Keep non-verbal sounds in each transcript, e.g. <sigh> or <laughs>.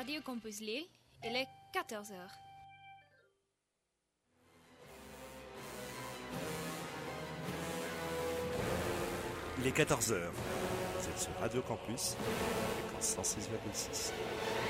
Radio Campus Lille, il est 14h. Il est 14h. Vous êtes sur Radio Campus, fréquence 106,6. –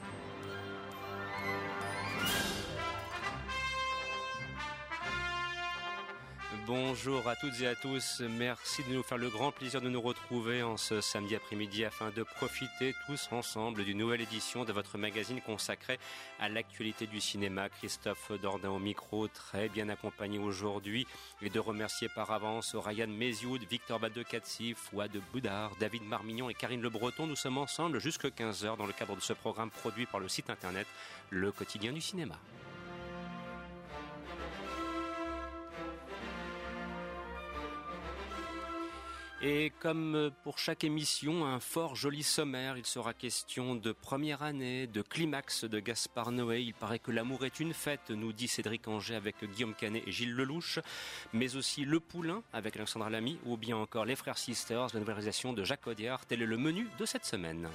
Bonjour à toutes et à tous. Merci de nous faire le grand plaisir de nous retrouver en ce samedi après-midi afin de profiter tous ensemble d'une nouvelle édition de votre magazine consacré à l'actualité du cinéma. Christophe Dordain au micro, très bien accompagné aujourd'hui et de remercier par avance Ryan Mézioud, Victor Badekatsi, Fouad Boudard, David Marmignon et Karine Le Breton. Nous sommes ensemble jusqu'à 15h dans le cadre de ce programme produit par le site internet Le Quotidien du Cinéma. Et comme pour chaque émission, un fort joli sommaire. Il sera question de première année, de climax de Gaspard Noé. Il paraît que l'amour est une fête, nous dit Cédric Anger avec Guillaume Canet et Gilles Lelouch. Mais aussi Le Poulain avec Alexandra Lamy ou bien encore Les Frères Sisters, la nouvelle réalisation de Jacques Audiard. Tel est le menu de cette semaine.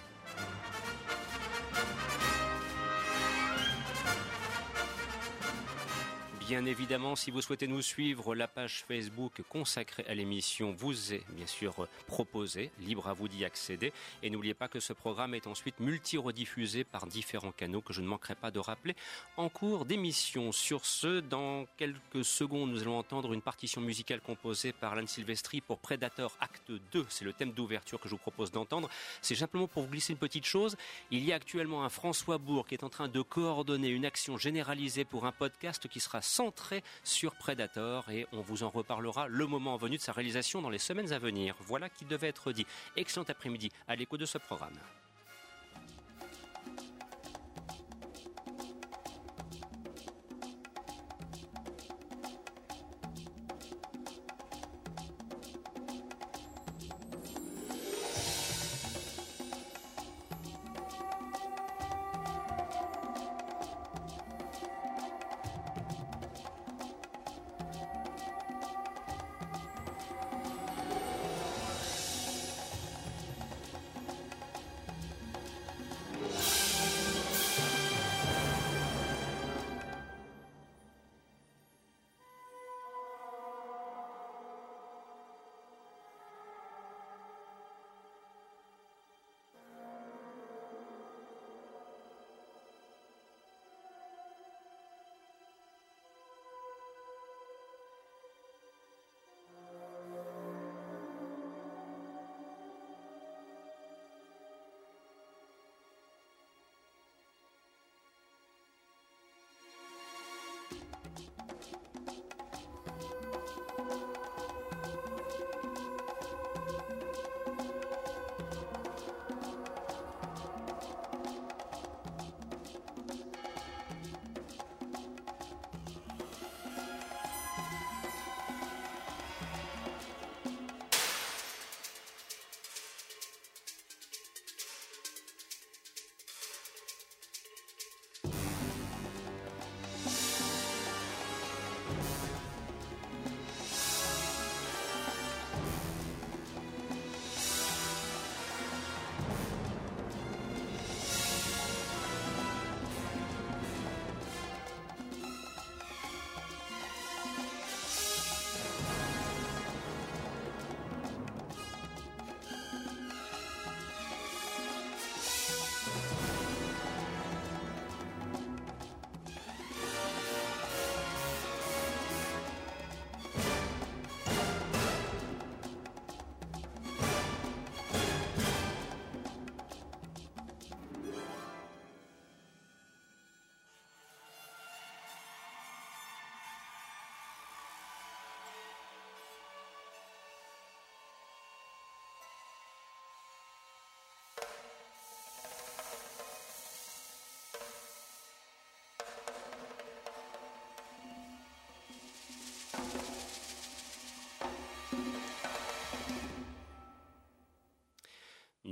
Bien évidemment, si vous souhaitez nous suivre, la page Facebook consacrée à l'émission vous est bien sûr proposée, libre à vous d'y accéder. Et n'oubliez pas que ce programme est ensuite multi-rediffusé par différents canaux que je ne manquerai pas de rappeler en cours d'émission. Sur ce, dans quelques secondes, nous allons entendre une partition musicale composée par Alan Silvestri pour Predator Acte 2. C'est le thème d'ouverture que je vous propose d'entendre. C'est simplement pour vous glisser une petite chose. Il y a actuellement un François Bourg qui est en train de coordonner une action généralisée pour un podcast qui sera centré sur Predator et on vous en reparlera le moment venu de sa réalisation dans les semaines à venir. Voilà qui devait être dit. Excellent après-midi à l'écho de ce programme.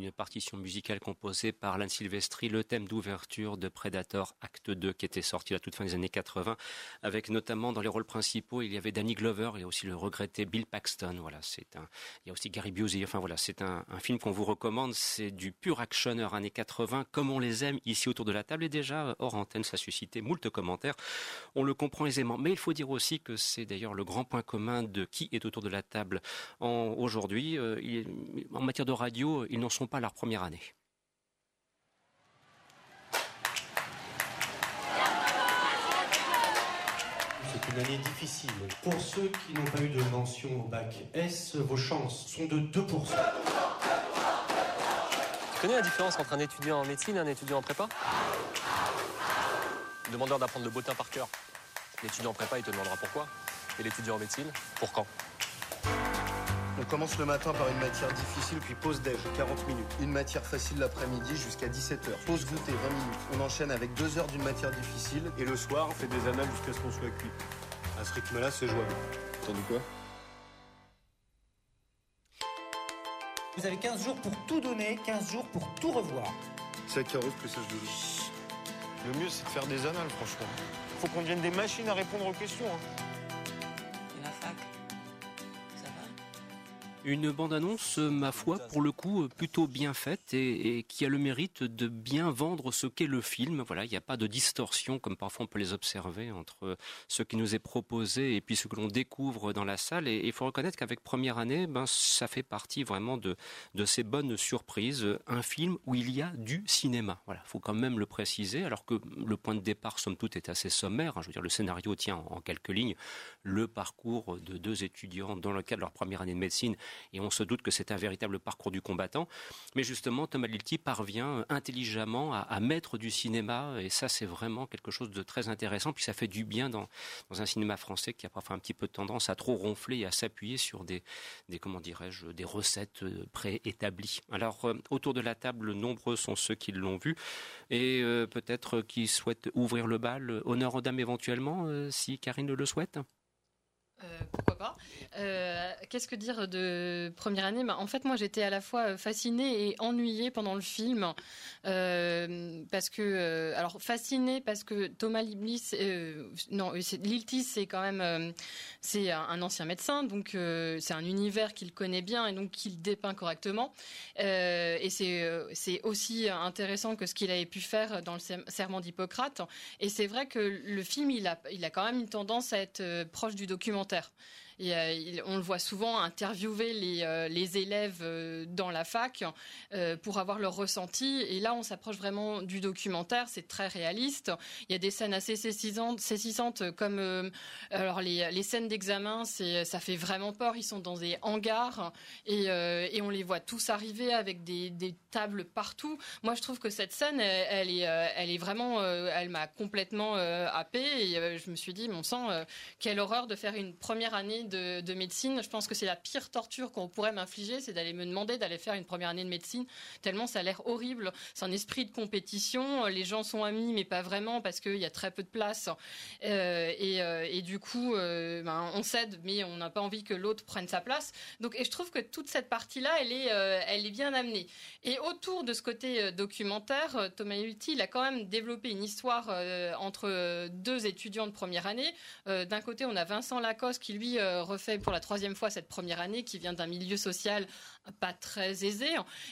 Une partition musicale composée par Lan Silvestri, le thème d'ouverture de Predator Acte 2 qui était sorti à toute fin des années 80, avec notamment dans les rôles principaux, il y avait Danny Glover et aussi le regretté Bill Paxton. Voilà, c'est un, il y a aussi Gary Busey. Enfin voilà, c'est un, film qu'on vous recommande. C'est du pur actionneur années 80, comme on les aime ici autour de la table. Et déjà, hors antenne, ça a suscité moult commentaires. On le comprend aisément. Mais il faut dire aussi que c'est d'ailleurs le grand point commun de qui est autour de la table aujourd'hui. Euh, en matière de radio, ils n'en sont pas à leur première année. C'est une année difficile. Pour ceux qui n'ont pas eu de mention au bac S, vos chances sont de 2%. Tu connais la différence entre un étudiant en médecine et un étudiant en prépa? Demandeur d'apprendre le bottin par cœur. L'étudiant en prépa, il te demandera pourquoi. Et l'étudiant en médecine, pour quand? On commence le matin par une matière difficile, puis pause déj, 40 minutes. Une matière facile l'après-midi jusqu'à 17h. Pause goûter, 20 minutes. On enchaîne avec 2 heures d'une matière difficile. Et le soir, on fait des annales jusqu'à ce qu'on soit cuit. À ce rythme-là, c'est jouable. Entendu quoi? Vous avez 15 jours pour tout donner, 15 jours pour tout revoir. C'est à Caros que ça se joue. Le mieux, c'est de faire des annales, franchement. Faut qu'on devienne des machines à répondre aux questions. Hein. Une bande-annonce, ma foi, pour le coup, plutôt bien faite et, qui a le mérite de bien vendre ce qu'est le film. Voilà, il n'y a pas de distorsion comme parfois on peut les observer entre ce qui nous est proposé et puis ce que l'on découvre dans la salle. Et il faut reconnaître qu'avec Première Année, ben, ça fait partie vraiment de, de ces bonnes surprises. Un film où il y a du cinéma. Voilà, faut quand même le préciser, alors que le point de départ, somme toute, est assez sommaire. Je veux dire, le scénario tient en, en quelques lignes le parcours de deux étudiants dans le cadre de leur première année de médecine et on se doute que c'est un véritable parcours du combattant. Mais justement, Thomas Lilti parvient intelligemment à, mettre du cinéma, et ça c'est vraiment quelque chose de très intéressant, puis ça fait du bien dans, un cinéma français qui a parfois un petit peu tendance à trop ronfler et à s'appuyer sur des, comment dirais-je, des recettes euh, préétablies. Alors, euh, autour de la table, nombreux sont ceux qui l'ont vu, et euh, peut-être qui souhaitent ouvrir le bal. Honneur aux dames éventuellement, si Karine le souhaite. Euh, pourquoi pas euh, Qu'est-ce que dire de première année En fait, moi, j'étais à la fois fascinée et ennuyée pendant le film euh, parce que, alors fascinée parce que Thomas Liltis, c'est quand même, c'est un, ancien médecin, donc c'est un univers qu'il connaît bien et donc qu'il dépeint correctement. et c'est c'est aussi intéressant que ce qu'il avait pu faire dans le serment d'Hippocrate. Et c'est vrai que le film, il a, il a quand même une tendance à être proche du documentaire alimentaire euh, on le voit souvent interviewer les, euh, élèves euh, dans la fac pour avoir leur ressenti. Et là, on s'approche vraiment du documentaire. C'est très réaliste. Il y a des scènes assez saisissantes, comme alors les, scènes d'examen. ça fait vraiment peur. Ils sont dans des hangars et, on les voit tous arriver avec des, tables partout. Moi, je trouve que cette scène, elle, est, elle est vraiment, elle m'a complètement happée et je me suis dit, mon sang, quelle horreur de faire une première année de, médecine. Je pense que c'est la pire torture qu'on pourrait m'infliger, c'est d'aller me demander d'aller faire une première année de médecine, tellement ça a l'air horrible. C'est un esprit de compétition. Les gens sont amis, mais pas vraiment, parce qu'il y a très peu de place. Euh, euh, et, du coup, euh, ben, on cède, mais on n'a pas envie que l'autre prenne sa place. Donc, et je trouve que toute cette partie-là, elle est, elle est bien amenée. Et autour de ce côté documentaire, Thomas Hulti, il a quand même développé une histoire entre deux étudiants de première année. D'un côté, on a Vincent Lacoste qui lui refait pour la troisième fois cette première année, qui vient d'un milieu social pas très aisé.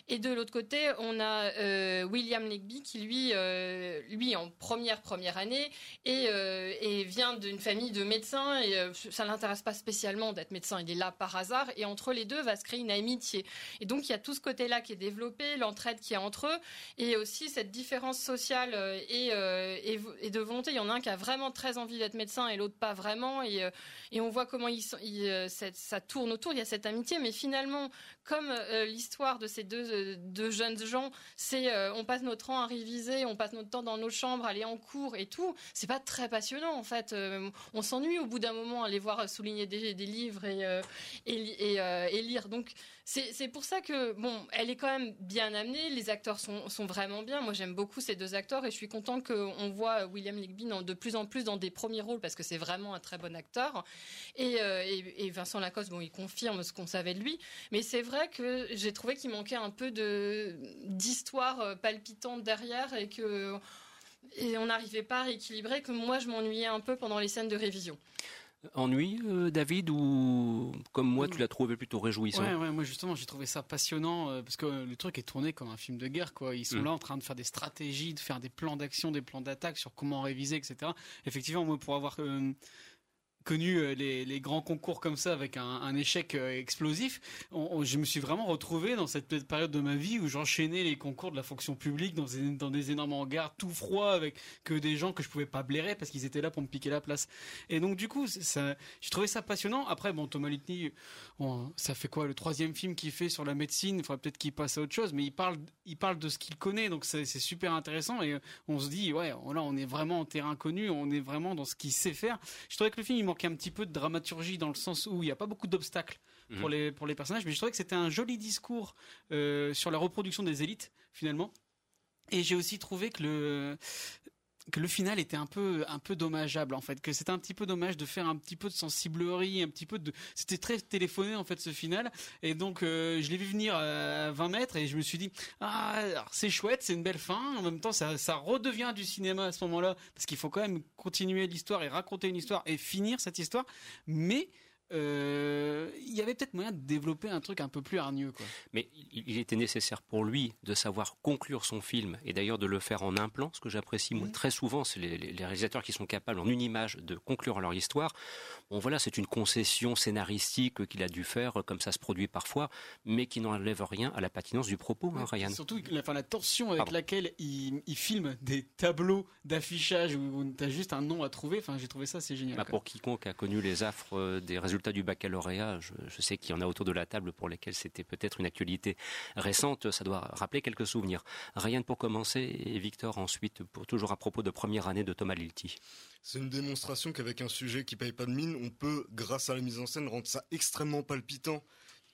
Et de l'autre côté, on a euh, William Legby qui lui, euh, lui en première première année et, et vient d'une famille de médecins et ça l'intéresse pas spécialement d'être médecin. Il est là par hasard et entre les deux va se créer une amitié. Et donc il y a tout ce côté-là qui est développé, l'entraide qui est entre eux et aussi cette différence sociale et, et, de volonté. Il y en a un qui a vraiment très envie d'être médecin et l'autre pas vraiment et, on voit comment euh, ça tourne autour, il y a cette amitié, mais finalement, comme euh, l'histoire de ces deux, euh, jeunes gens, c'est on passe notre temps à réviser, on passe notre temps dans nos chambres, aller en cours et tout, c'est pas très passionnant en fait. on s'ennuie au bout d'un moment à aller voir souligner des, livres et, et, lire. Donc c'est pour ça que, bon, elle est quand même bien amenée, les acteurs sont, sont vraiment bien. Moi j'aime beaucoup ces deux acteurs et je suis contente qu'on voit William Ligby de plus en plus dans des premiers rôles parce que c'est vraiment un très bon acteur. Et, et, Vincent Lacoste, bon, il confirme ce qu'on savait de lui. Mais c'est vrai que j'ai trouvé qu'il manquait un peu d'histoire palpitante derrière et que et on n'arrivait pas à rééquilibrer. Que moi, je m'ennuyais un peu pendant les scènes de révision. Ennui, euh, David, ou comme moi, tu l'as trouvé plutôt réjouissant ouais, ouais, moi justement, j'ai trouvé ça passionnant euh, parce que le truc est tourné comme un film de guerre, quoi. Ils sont mm. là en train de faire des stratégies, de faire des plans d'action, des plans d'attaque sur comment réviser, etc. Effectivement, moi, pour avoir euh, connu euh, les, grands concours comme ça avec un, échec euh, explosif, je me suis vraiment retrouvé dans cette période de ma vie où j'enchaînais les concours de la fonction publique dans, des énormes hangars tout froid avec que des gens que je pouvais pas blairer parce qu'ils étaient là pour me piquer la place. Et donc du coup, ça, j'ai trouvé ça passionnant. Après, bon, Thomas Litny, ça fait quoi le troisième film qu'il fait sur la médecine? Il faudrait peut-être qu'il passe à autre chose, mais il parle, il parle de ce qu'il connaît, donc c'est super intéressant et on se dit ouais, là on est vraiment en terrain connu, on est vraiment dans ce qu'il sait faire. Je trouvais que le film il manquait un petit peu de dramaturgie dans le sens où il n'y a pas beaucoup d'obstacles pour mhm. les pour les personnages, mais je trouvais que c'était un joli discours euh, sur la reproduction des élites finalement. Et j'ai aussi trouvé que le que le final était un peu un peu dommageable en fait. Que c'était un petit peu dommage de faire un petit peu de sensiblerie un petit peu de c'était très téléphoné en fait ce final. Et donc euh, je l'ai vu venir à 20 mètres et je me suis dit ah c'est chouette c'est une belle fin. En même temps ça ça redevient du cinéma à ce moment-là parce qu'il faut quand même continuer l'histoire et raconter une histoire et finir cette histoire. Mais euh, il y avait peut-être moyen de développer un truc un peu plus hargneux. Quoi. Mais il était nécessaire pour lui de savoir conclure son film et d'ailleurs de le faire en un plan. Ce que j'apprécie moi très souvent, c'est les, les, réalisateurs qui sont capables en une image de conclure leur histoire. Bon voilà, c'est une concession scénaristique qu'il a dû faire, comme ça se produit parfois, mais qui n'enlève rien à la patinence du propos, hein, Ryan. Surtout la, la tension avec laquelle il, il, filme des tableaux d'affichage où tu as juste un nom à trouver. Enfin, j'ai trouvé ça, c'est génial. Bah, pour quiconque a connu les affres euh, des résultats du baccalauréat, je, sais qu'il y en a autour de la table pour lesquels c'était peut-être une actualité récente, ça doit rappeler quelques souvenirs. Rien pour commencer, et Victor ensuite, pour toujours à propos de première année de Thomas Lilti. C'est une démonstration qu'avec un sujet qui paye pas de mine, on peut, grâce à la mise en scène, rendre ça extrêmement palpitant.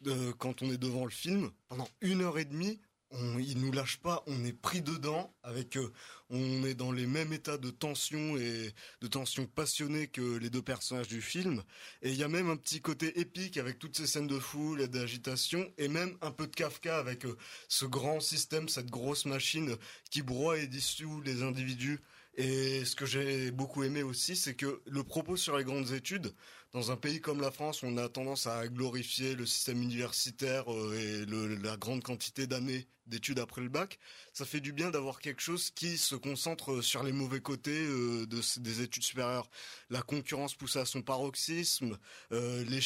Euh, quand on est devant le film, pendant une heure et demie, on, il nous lâche pas, on est pris dedans avec, euh, on est dans les mêmes états de tension et de tension passionnée que les deux personnages du film. Et il y a même un petit côté épique avec toutes ces scènes de foule et d'agitation et même un peu de Kafka avec euh, ce grand système, cette grosse machine qui broie et dissout les individus. Et ce que j'ai beaucoup aimé aussi, c'est que le propos sur les grandes études, dans un pays comme la France, on a tendance à glorifier le système universitaire euh, et la grande quantité d'années d'études après le bac. Ça fait du bien d'avoir quelque chose qui se concentre sur les mauvais côtés euh, de, des études supérieures. La concurrence poussée à son paroxysme, euh, les,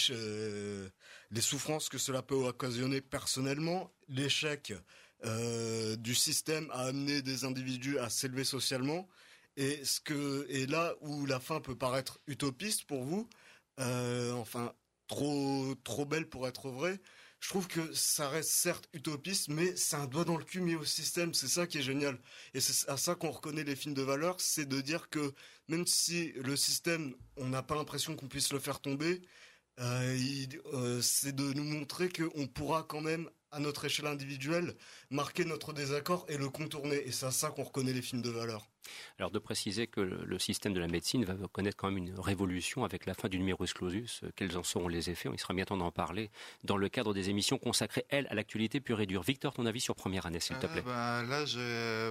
les souffrances que cela peut occasionner personnellement, l'échec du système à amener des individus à s'élever socialement. Et ce que et là où la fin peut paraître utopiste pour vous, euh, enfin trop trop belle pour être vraie. Je trouve que ça reste certes utopiste, mais c'est un doigt dans le cul mis au système. C'est ça qui est génial. Et c'est à ça qu'on reconnaît les films de valeur, c'est de dire que même si le système, on n'a pas l'impression qu'on puisse le faire tomber, euh, euh, c'est de nous montrer qu'on pourra quand même à notre échelle individuelle, marquer notre désaccord et le contourner. Et c'est à ça qu'on reconnaît les films de valeur. Alors de préciser que le système de la médecine va connaître quand même une révolution avec la fin du numerus clausus. Quels en seront les effets? Il sera bien temps d'en parler dans le cadre des émissions consacrées, elles, à l'actualité pure et dure. Victor, ton avis sur première année, s'il te plaît euh, Là, j'ai...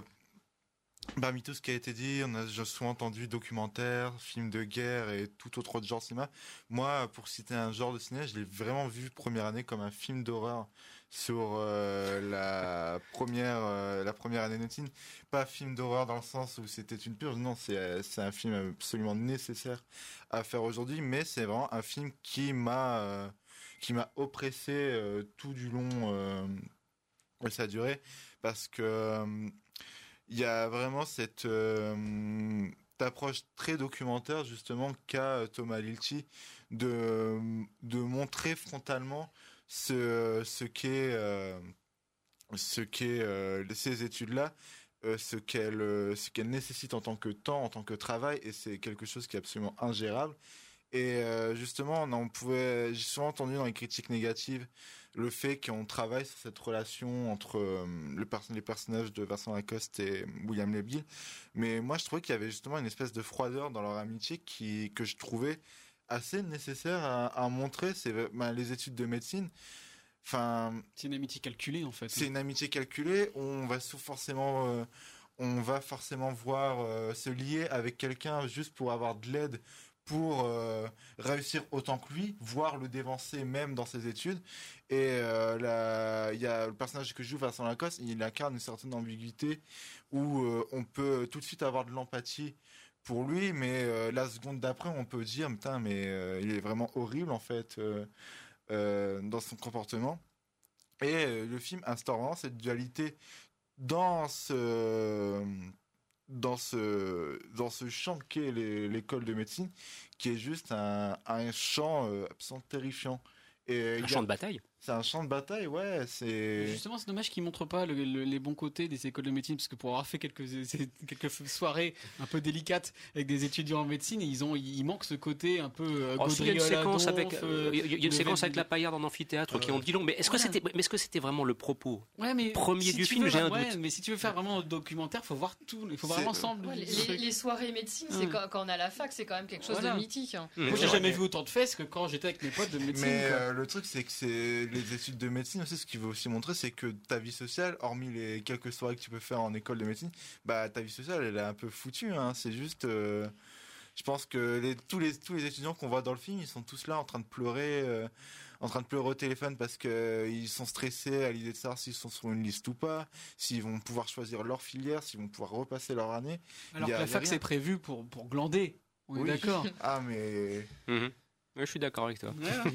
Parmi tout ce qui a été dit, on a souvent entendu documentaires, films de guerre et tout autre genre de cinéma. Moi, pour citer un genre de cinéma, je l'ai vraiment vu première année comme un film d'horreur sur euh, la première euh, la première année médecine. Pas film d'horreur dans le sens où c'était une purge, non, c'est euh, c'est un film absolument nécessaire à faire aujourd'hui, mais c'est vraiment un film qui m'a qui m'a oppressé tout du long de sa durée parce que il y a vraiment cette approche très documentaire justement qu'a Thomas Lilchi de de montrer frontalement ce, ce qu'est euh, euh, ces études-là, euh, ce qu'elles ce qu'elles nécessitent en tant que temps, en tant que travail, et c'est quelque chose qui est absolument ingérable. Et justement, on, pouvait, j'ai souvent entendu dans les critiques négatives le fait qu'on travaille sur cette relation entre le les personnages de Vincent Lacoste et William Lebille. Mais moi, je trouvais qu'il y avait justement une espèce de froideur dans leur amitié qui que je trouvais assez nécessaire à, à montrer. C'est ben, les études de médecine. Enfin, c'est une amitié calculée en fait. C'est une amitié calculée. On va forcément, euh, on va forcément voir euh, se lier avec quelqu'un juste pour avoir de l'aide pour euh, réussir autant que lui, voire le dévancer même dans ses études. Et il y a le personnage que joue Vincent Lacoste, il incarne une certaine ambiguïté où on peut tout de suite avoir de l'empathie pour lui, mais la seconde d'après, on peut dire, putain, mais il est vraiment horrible en fait. Euh, dans son comportement. Et euh, le film instaure vraiment cette dualité dans ce dans ce dans ce champ qu'est l'école de médecine, qui est juste un, un champ euh, absolument terrifiant. Et un champ de bataille c'est un champ de bataille, ouais. C'est justement c'est dommage qu'ils montrent pas les bons côtés des écoles de médecine parce que pour avoir fait quelques <laughs> quelques soirées un peu délicates avec des étudiants en médecine, ils ont il manque ce côté un peu euh, oh, il y a une séquence avec euh, il y a une séquence avec la paillarde en amphithéâtre qui ont dit long. Mais est-ce que c'était mais est-ce que c'était vraiment le propos? Premier du film J'ai un doute. Mais si tu veux faire vraiment un documentaire, faut voir tout, il faut voir l'ensemble. les, soirées médecine, c'est quand, on a la fac, c'est quand même quelque chose de mythique. Hein. Moi, j'ai jamais vu autant de fesses que quand j'étais avec mes potes de médecine. Mais euh, le truc, c'est que c'est les études de médecine aussi, ce qu'il veut aussi montrer, c'est que ta vie sociale, hormis les quelques soirées que tu peux faire en école de médecine, bah ta vie sociale, elle est un peu foutue. Hein. C'est juste, euh, je pense que les, tous les tous les étudiants qu'on voit dans le film, ils sont tous là en train de pleurer. Euh, en train de pleurer au téléphone parce que euh, ils sont stressés à l'idée de savoir s'ils sont sur une liste ou pas, s'ils vont pouvoir choisir leur filière, s'ils vont pouvoir repasser leur année. Alors que la fac c'est prévu pour pour glander. On est d'accord. Ah mais. Je suis d'accord avec toi.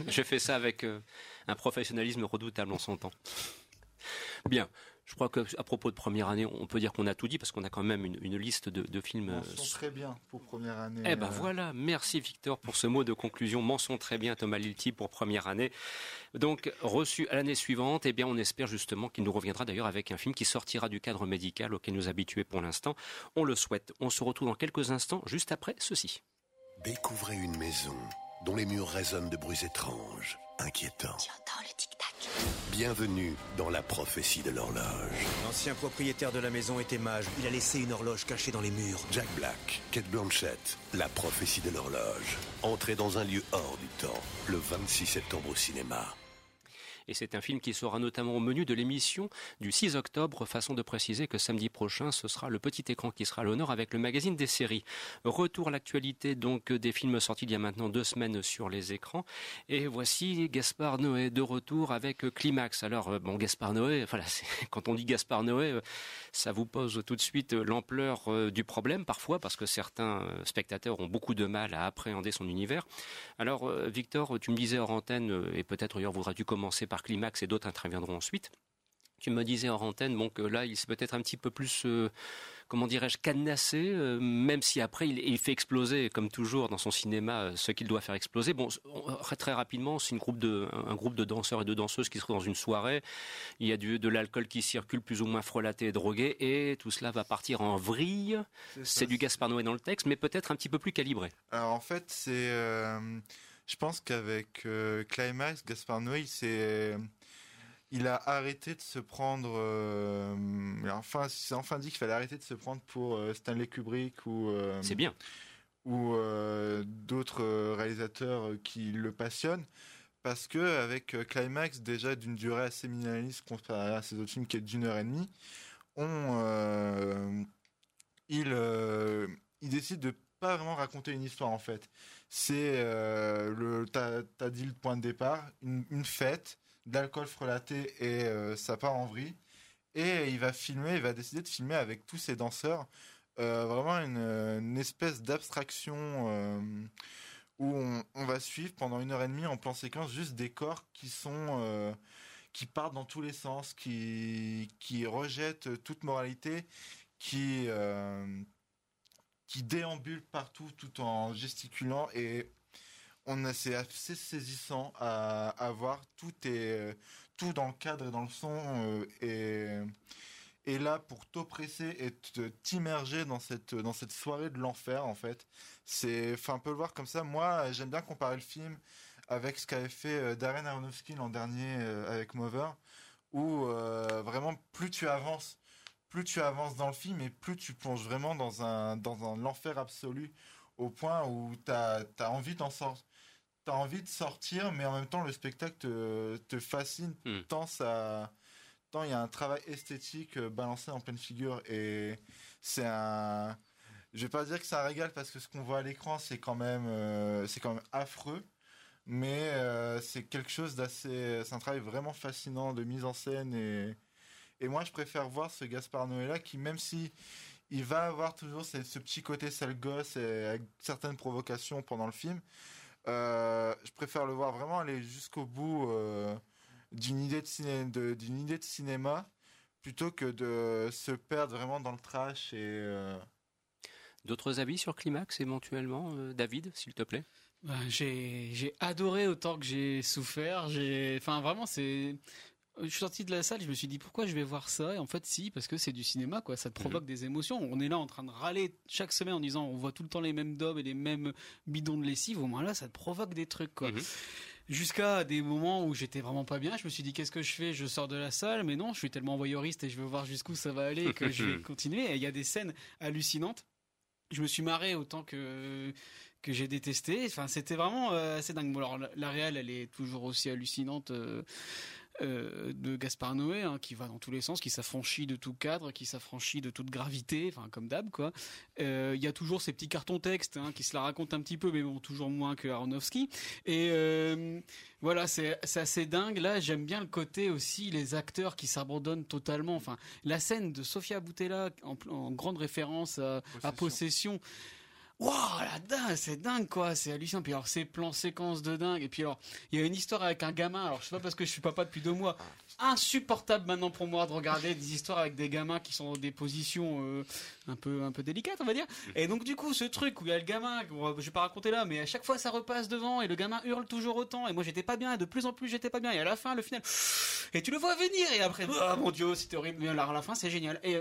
J'ai <laughs> fait ça avec euh, un professionnalisme redoutable en son temps. Bien. Je crois que à propos de première année, on peut dire qu'on a tout dit parce qu'on a quand même une, liste de, films. Mention euh, très bien pour première année. Eh ben euh. voilà, merci Victor pour ce mot de conclusion. Mention très bien Thomas Lilti pour première année. Donc reçu à l'année suivante, eh bien on espère justement qu'il nous reviendra d'ailleurs avec un film qui sortira du cadre médical auquel nous habitués pour l'instant. On le souhaite. On se retrouve dans quelques instants, juste après ceci. Découvrez une maison dont les murs résonnent de bruits étranges, inquiétants. Tu entends le tic-tac Bienvenue dans la prophétie de l'horloge. L'ancien propriétaire de la maison était mage. Il a laissé une horloge cachée dans les murs. Jack Black, Kate Blanchett, la prophétie de l'horloge. Entrez dans un lieu hors du temps, le 26 septembre au cinéma. Et c'est un film qui sera notamment au menu de l'émission du 6 octobre, façon de préciser que samedi prochain, ce sera le petit écran qui sera à l'honneur avec le magazine des séries. Retour à l'actualité donc des films sortis il y a maintenant deux semaines sur les écrans. Et voici Gaspard Noé de retour avec Climax. Alors, euh, bon, Gaspard Noé, <laughs> voilà, quand on dit Gaspard Noé, euh, ça vous pose tout de suite l'ampleur euh, du problème parfois parce que certains spectateurs ont beaucoup de mal à appréhender son univers. Alors, Victor, tu me disais hors antenne, et peut-être d'ailleurs voudras-tu commencer par Climax et d'autres interviendront ensuite. Tu me disais en antenne bon, que là, il s'est peut-être un petit peu plus, euh, comment dirais-je, cadenassé, euh, même si après, il, fait exploser, comme toujours dans son cinéma, euh, ce qu'il doit faire exploser. Bon, très rapidement, c'est groupe de, un groupe de danseurs et de danseuses qui se trouvent dans une soirée. Il y a du, de l'alcool qui circule plus ou moins frelaté et drogué, et tout cela va partir en vrille. C'est du Gaspard Noé dans le texte, mais peut-être un petit peu plus calibré. Alors en fait, c'est je pense qu'avec euh, Climax, Gaspard Noé, il a arrêté de se prendre. Euh, enfin, c'est enfin dit qu'il fallait arrêter de se prendre pour euh, Stanley Kubrick ou. c'est bien. Ou d'autres réalisateurs qui le passionnent. Parce que avec Climax, déjà d'une durée assez minimaliste comparé à ses autres films qui est d'une heure et demie, on, il, il décide de pas vraiment raconter une histoire en fait. C'est euh, le, t'as as dit le point de départ, une, fête, d'alcool frelaté et euh, ça part en vrille. Et il va filmer, il va décider de filmer avec tous ses danseurs euh, vraiment une, espèce d'abstraction où on, va suivre pendant une heure et demie en plan séquence juste des corps qui sont qui partent dans tous les sens, qui qui rejettent toute moralité, qui qui déambule partout tout en gesticulant et on a c'est assez saisissant à, voir. Tout est tout dans le cadre et dans le son euh, et et là pour t'oppresser et t'immerger dans cette dans cette soirée de l'enfer en fait c'est enfin on peut le voir comme ça. Moi j'aime bien comparer le film avec ce qu'avait fait euh, Darren Aronofsky l'an dernier euh, avec Mover où vraiment plus tu avances plus tu avances dans le film et plus tu plonges vraiment dans un dans un enfer absolu au point où tu as, envie d'en sortir t'as envie de sortir, mais en même temps, le spectacle te, te fascine Hmm. tant ça, tant il y a un travail esthétique euh, balancé en pleine figure et c'est un, je vais pas dire que c'est un régal parce que ce qu'on voit à l'écran, c'est quand même, euh, c'est quand même affreux. Mais euh, c'est quelque chose d'assez, c'est un travail vraiment fascinant de mise en scène et et moi je préfère voir ce Gaspard Noé là qui même si il va avoir toujours ce, ce petit côté sale gosse et avec certaines provocations pendant le film, euh, je préfère le voir vraiment aller jusqu'au bout euh, d'une idée de ciné, de- d'une idée de cinéma plutôt que de se perdre vraiment dans le trash et euh, D'autres avis sur Climax éventuellement, euh, David, s'il te plaît? Ben, j'ai j'ai adoré autant que j'ai souffert. J'ai, enfin vraiment c'est. Je suis sorti de la salle, je me suis dit pourquoi je vais voir ça? Et en fait si parce que c'est du cinéma quoi, ça te provoque des émotions. On est là en train de râler chaque semaine en disant on voit tout le temps les mêmes daubes et les mêmes bidons de lessive, au moins là ça te provoque des trucs quoi. Jusqu'à des moments où j'étais vraiment pas bien, je me suis dit qu'est-ce que je fais? Je sors de la salle, mais non, je suis tellement voyeuriste et je veux voir jusqu'où ça va aller que je vais <laughs> continuer. Et il y a des scènes hallucinantes. Je me suis marré autant que que j'ai détesté. Enfin, c'était vraiment euh, assez dingue. Bon, alors la, la réelle, elle est toujours aussi hallucinante. euh, euh, de Gaspard Noé hein, qui va dans tous les sens, qui s'affranchit de tout cadre, qui s'affranchit de toute gravité, enfin comme d'hab quoi. Euh, Il y a toujours ces petits cartons textes hein, qui se la racontent un petit peu, mais bon toujours moins que Aronofsky. Et euh, voilà, c'est assez dingue. Là, j'aime bien le côté aussi les acteurs qui s'abandonnent totalement. Enfin, la scène de Sofia Boutella en, en grande référence à à Possession. Waouh, la dingue, c'est dingue quoi, c'est hallucinant. Puis alors ces plans séquences de dingue. Et puis alors, il y a une histoire avec un gamin. Alors je sais pas parce que je suis papa depuis deux mois. Insupportable maintenant pour moi de regarder des histoires avec des gamins qui sont dans des positions euh, un peu un peu délicates, on va dire. Et donc du coup, ce truc où il y a le gamin, je vais pas raconter là, mais à chaque fois ça repasse devant et le gamin hurle toujours autant. Et moi j'étais pas bien. Et de plus en plus j'étais pas bien. Et à la fin, le final, et tu le vois venir. Et après, ah mon dieu, c'était horrible. Mais alors à la fin, c'est génial. Et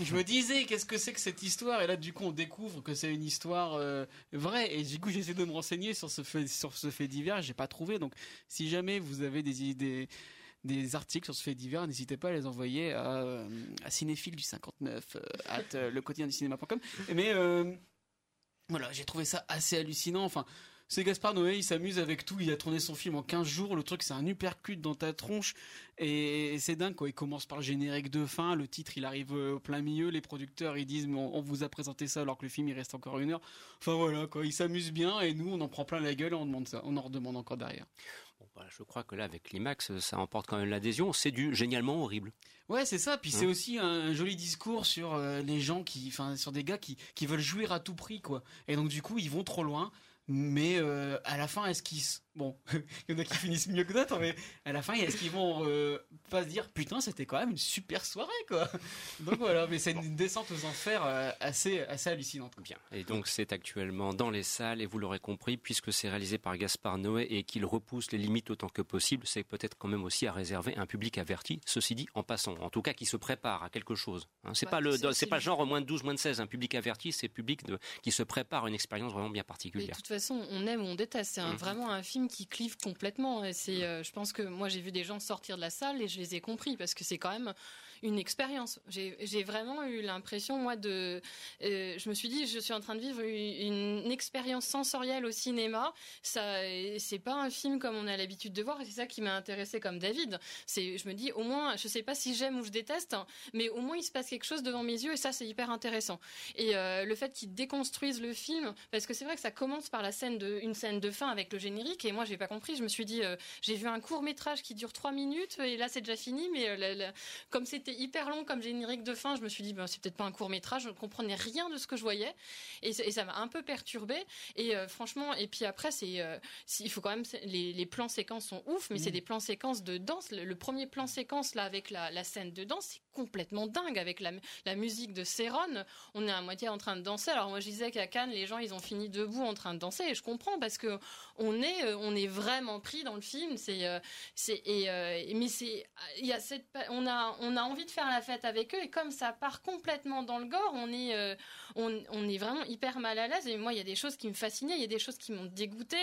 je me disais, qu'est-ce que c'est que cette histoire? Et là, du coup, on découvre que c'est une histoire euh, vraie. Et du coup, j'essaie de me renseigner sur ce fait, sur ce fait divers. J'ai pas trouvé. Donc, si jamais vous avez des des articles sur ce fait divers, n'hésitez pas à les envoyer à, euh, à cinéphile du 59 euh, at le quotidien du cinéma.com. Mais voilà, j'ai trouvé ça assez hallucinant. Enfin, c'est Gaspard Noé, il s'amuse avec tout. Il a tourné son film en 15 jours. Le truc, c'est un uppercut dans ta tronche. Et c'est dingue, quoi. Il commence par le générique de fin. Le titre, il arrive euh, au plein milieu. Les producteurs, ils disent, mais on, vous a présenté ça alors que le film, il reste encore une heure. Enfin, voilà, quoi. Il s'amuse bien. Et nous, on en prend plein la gueule et on demande ça. On en redemande encore derrière. Bon, voilà, je crois que là, avec Climax, ça emporte quand même l'adhésion. C'est du génialement horrible. Ouais, c'est ça. Puis c'est Hein. aussi un, un joli discours sur euh, les gens qui, enfin, sur des gars qui, qui veulent jouir à tout prix, quoi. Et donc du coup, ils vont trop loin. Mais euh, à la fin, est-ce qu'ils, bon, <laughs> il y en a qui finissent mieux que d'autres, mais à la fin, est-ce qu'ils vont euh, pas se dire, putain, c'était quand même une super soirée, quoi. Donc voilà, mais c'est une descente aux enfers euh, assez, assez hallucinante. Bien. Et donc c'est actuellement dans les salles et vous l'aurez compris puisque c'est réalisé par Gaspard Noé et qu'il repousse les limites autant que possible, c'est peut-être quand même aussi à réserver un public averti. Ceci dit, en passant, en tout cas qui se prépare à quelque chose. Hein, c'est Ouais, pas le, c'est pas le- genre moins de 12, moins de 16. Un public averti, c'est public de, qui se prépare à une expérience vraiment bien Mais de particulière. toute façon, on aime ou on déteste. C'est un- Mhm. vraiment un film qui clive complètement. Euh, je pense que moi, j'ai vu des gens sortir de la salle et je les ai compris parce que c'est quand même une expérience. J'ai vraiment eu l'impression, moi, de. euh, je me suis dit, je suis en train de vivre une, expérience sensorielle au cinéma. Ça, c'est pas un film comme on a l'habitude de voir. C'est ça qui m'a intéressé comme David. C'est, je me dis, au moins, je sais pas si j'aime ou je déteste, hein, mais au moins il se passe quelque chose devant mes yeux et ça, c'est hyper intéressant. Et euh, le fait qu'ils déconstruisent le film, parce que c'est vrai que ça commence par la scène de, une scène de fin avec le générique, et moi j'ai pas compris. Je me suis dit, euh, j'ai vu un court métrage qui dure trois minutes, et là c'est déjà fini, mais comme c'était hyper long comme générique de fin, je me suis dit, ben, c'est peut-être pas un court métrage, je ne comprenais rien de ce que je voyais, et, ça m'a un peu perturbé. Et euh, franchement, et puis après, c'est, euh, il faut quand même, les, les plans séquences sont ouf, mais c'est des plans séquences de danse. Le, le premier plan séquence là avec la, la scène de danse, c'est complètement dingue avec la, la musique de Céron. On est à moitié en train de danser. Alors moi je disais qu'à Cannes, les gens ils ont fini debout en train de danser et je comprends parce que on est, euh, on est vraiment pris dans le film. C'est, euh, c'est, et, mais c'est, il y a cette, on a, on a envie de faire la fête avec eux et comme ça part complètement dans le gore, on est, euh, on, on est vraiment hyper mal à l'aise. Et moi, il y a des choses qui me fascinaient, il y a des choses qui m'ont dégoûté.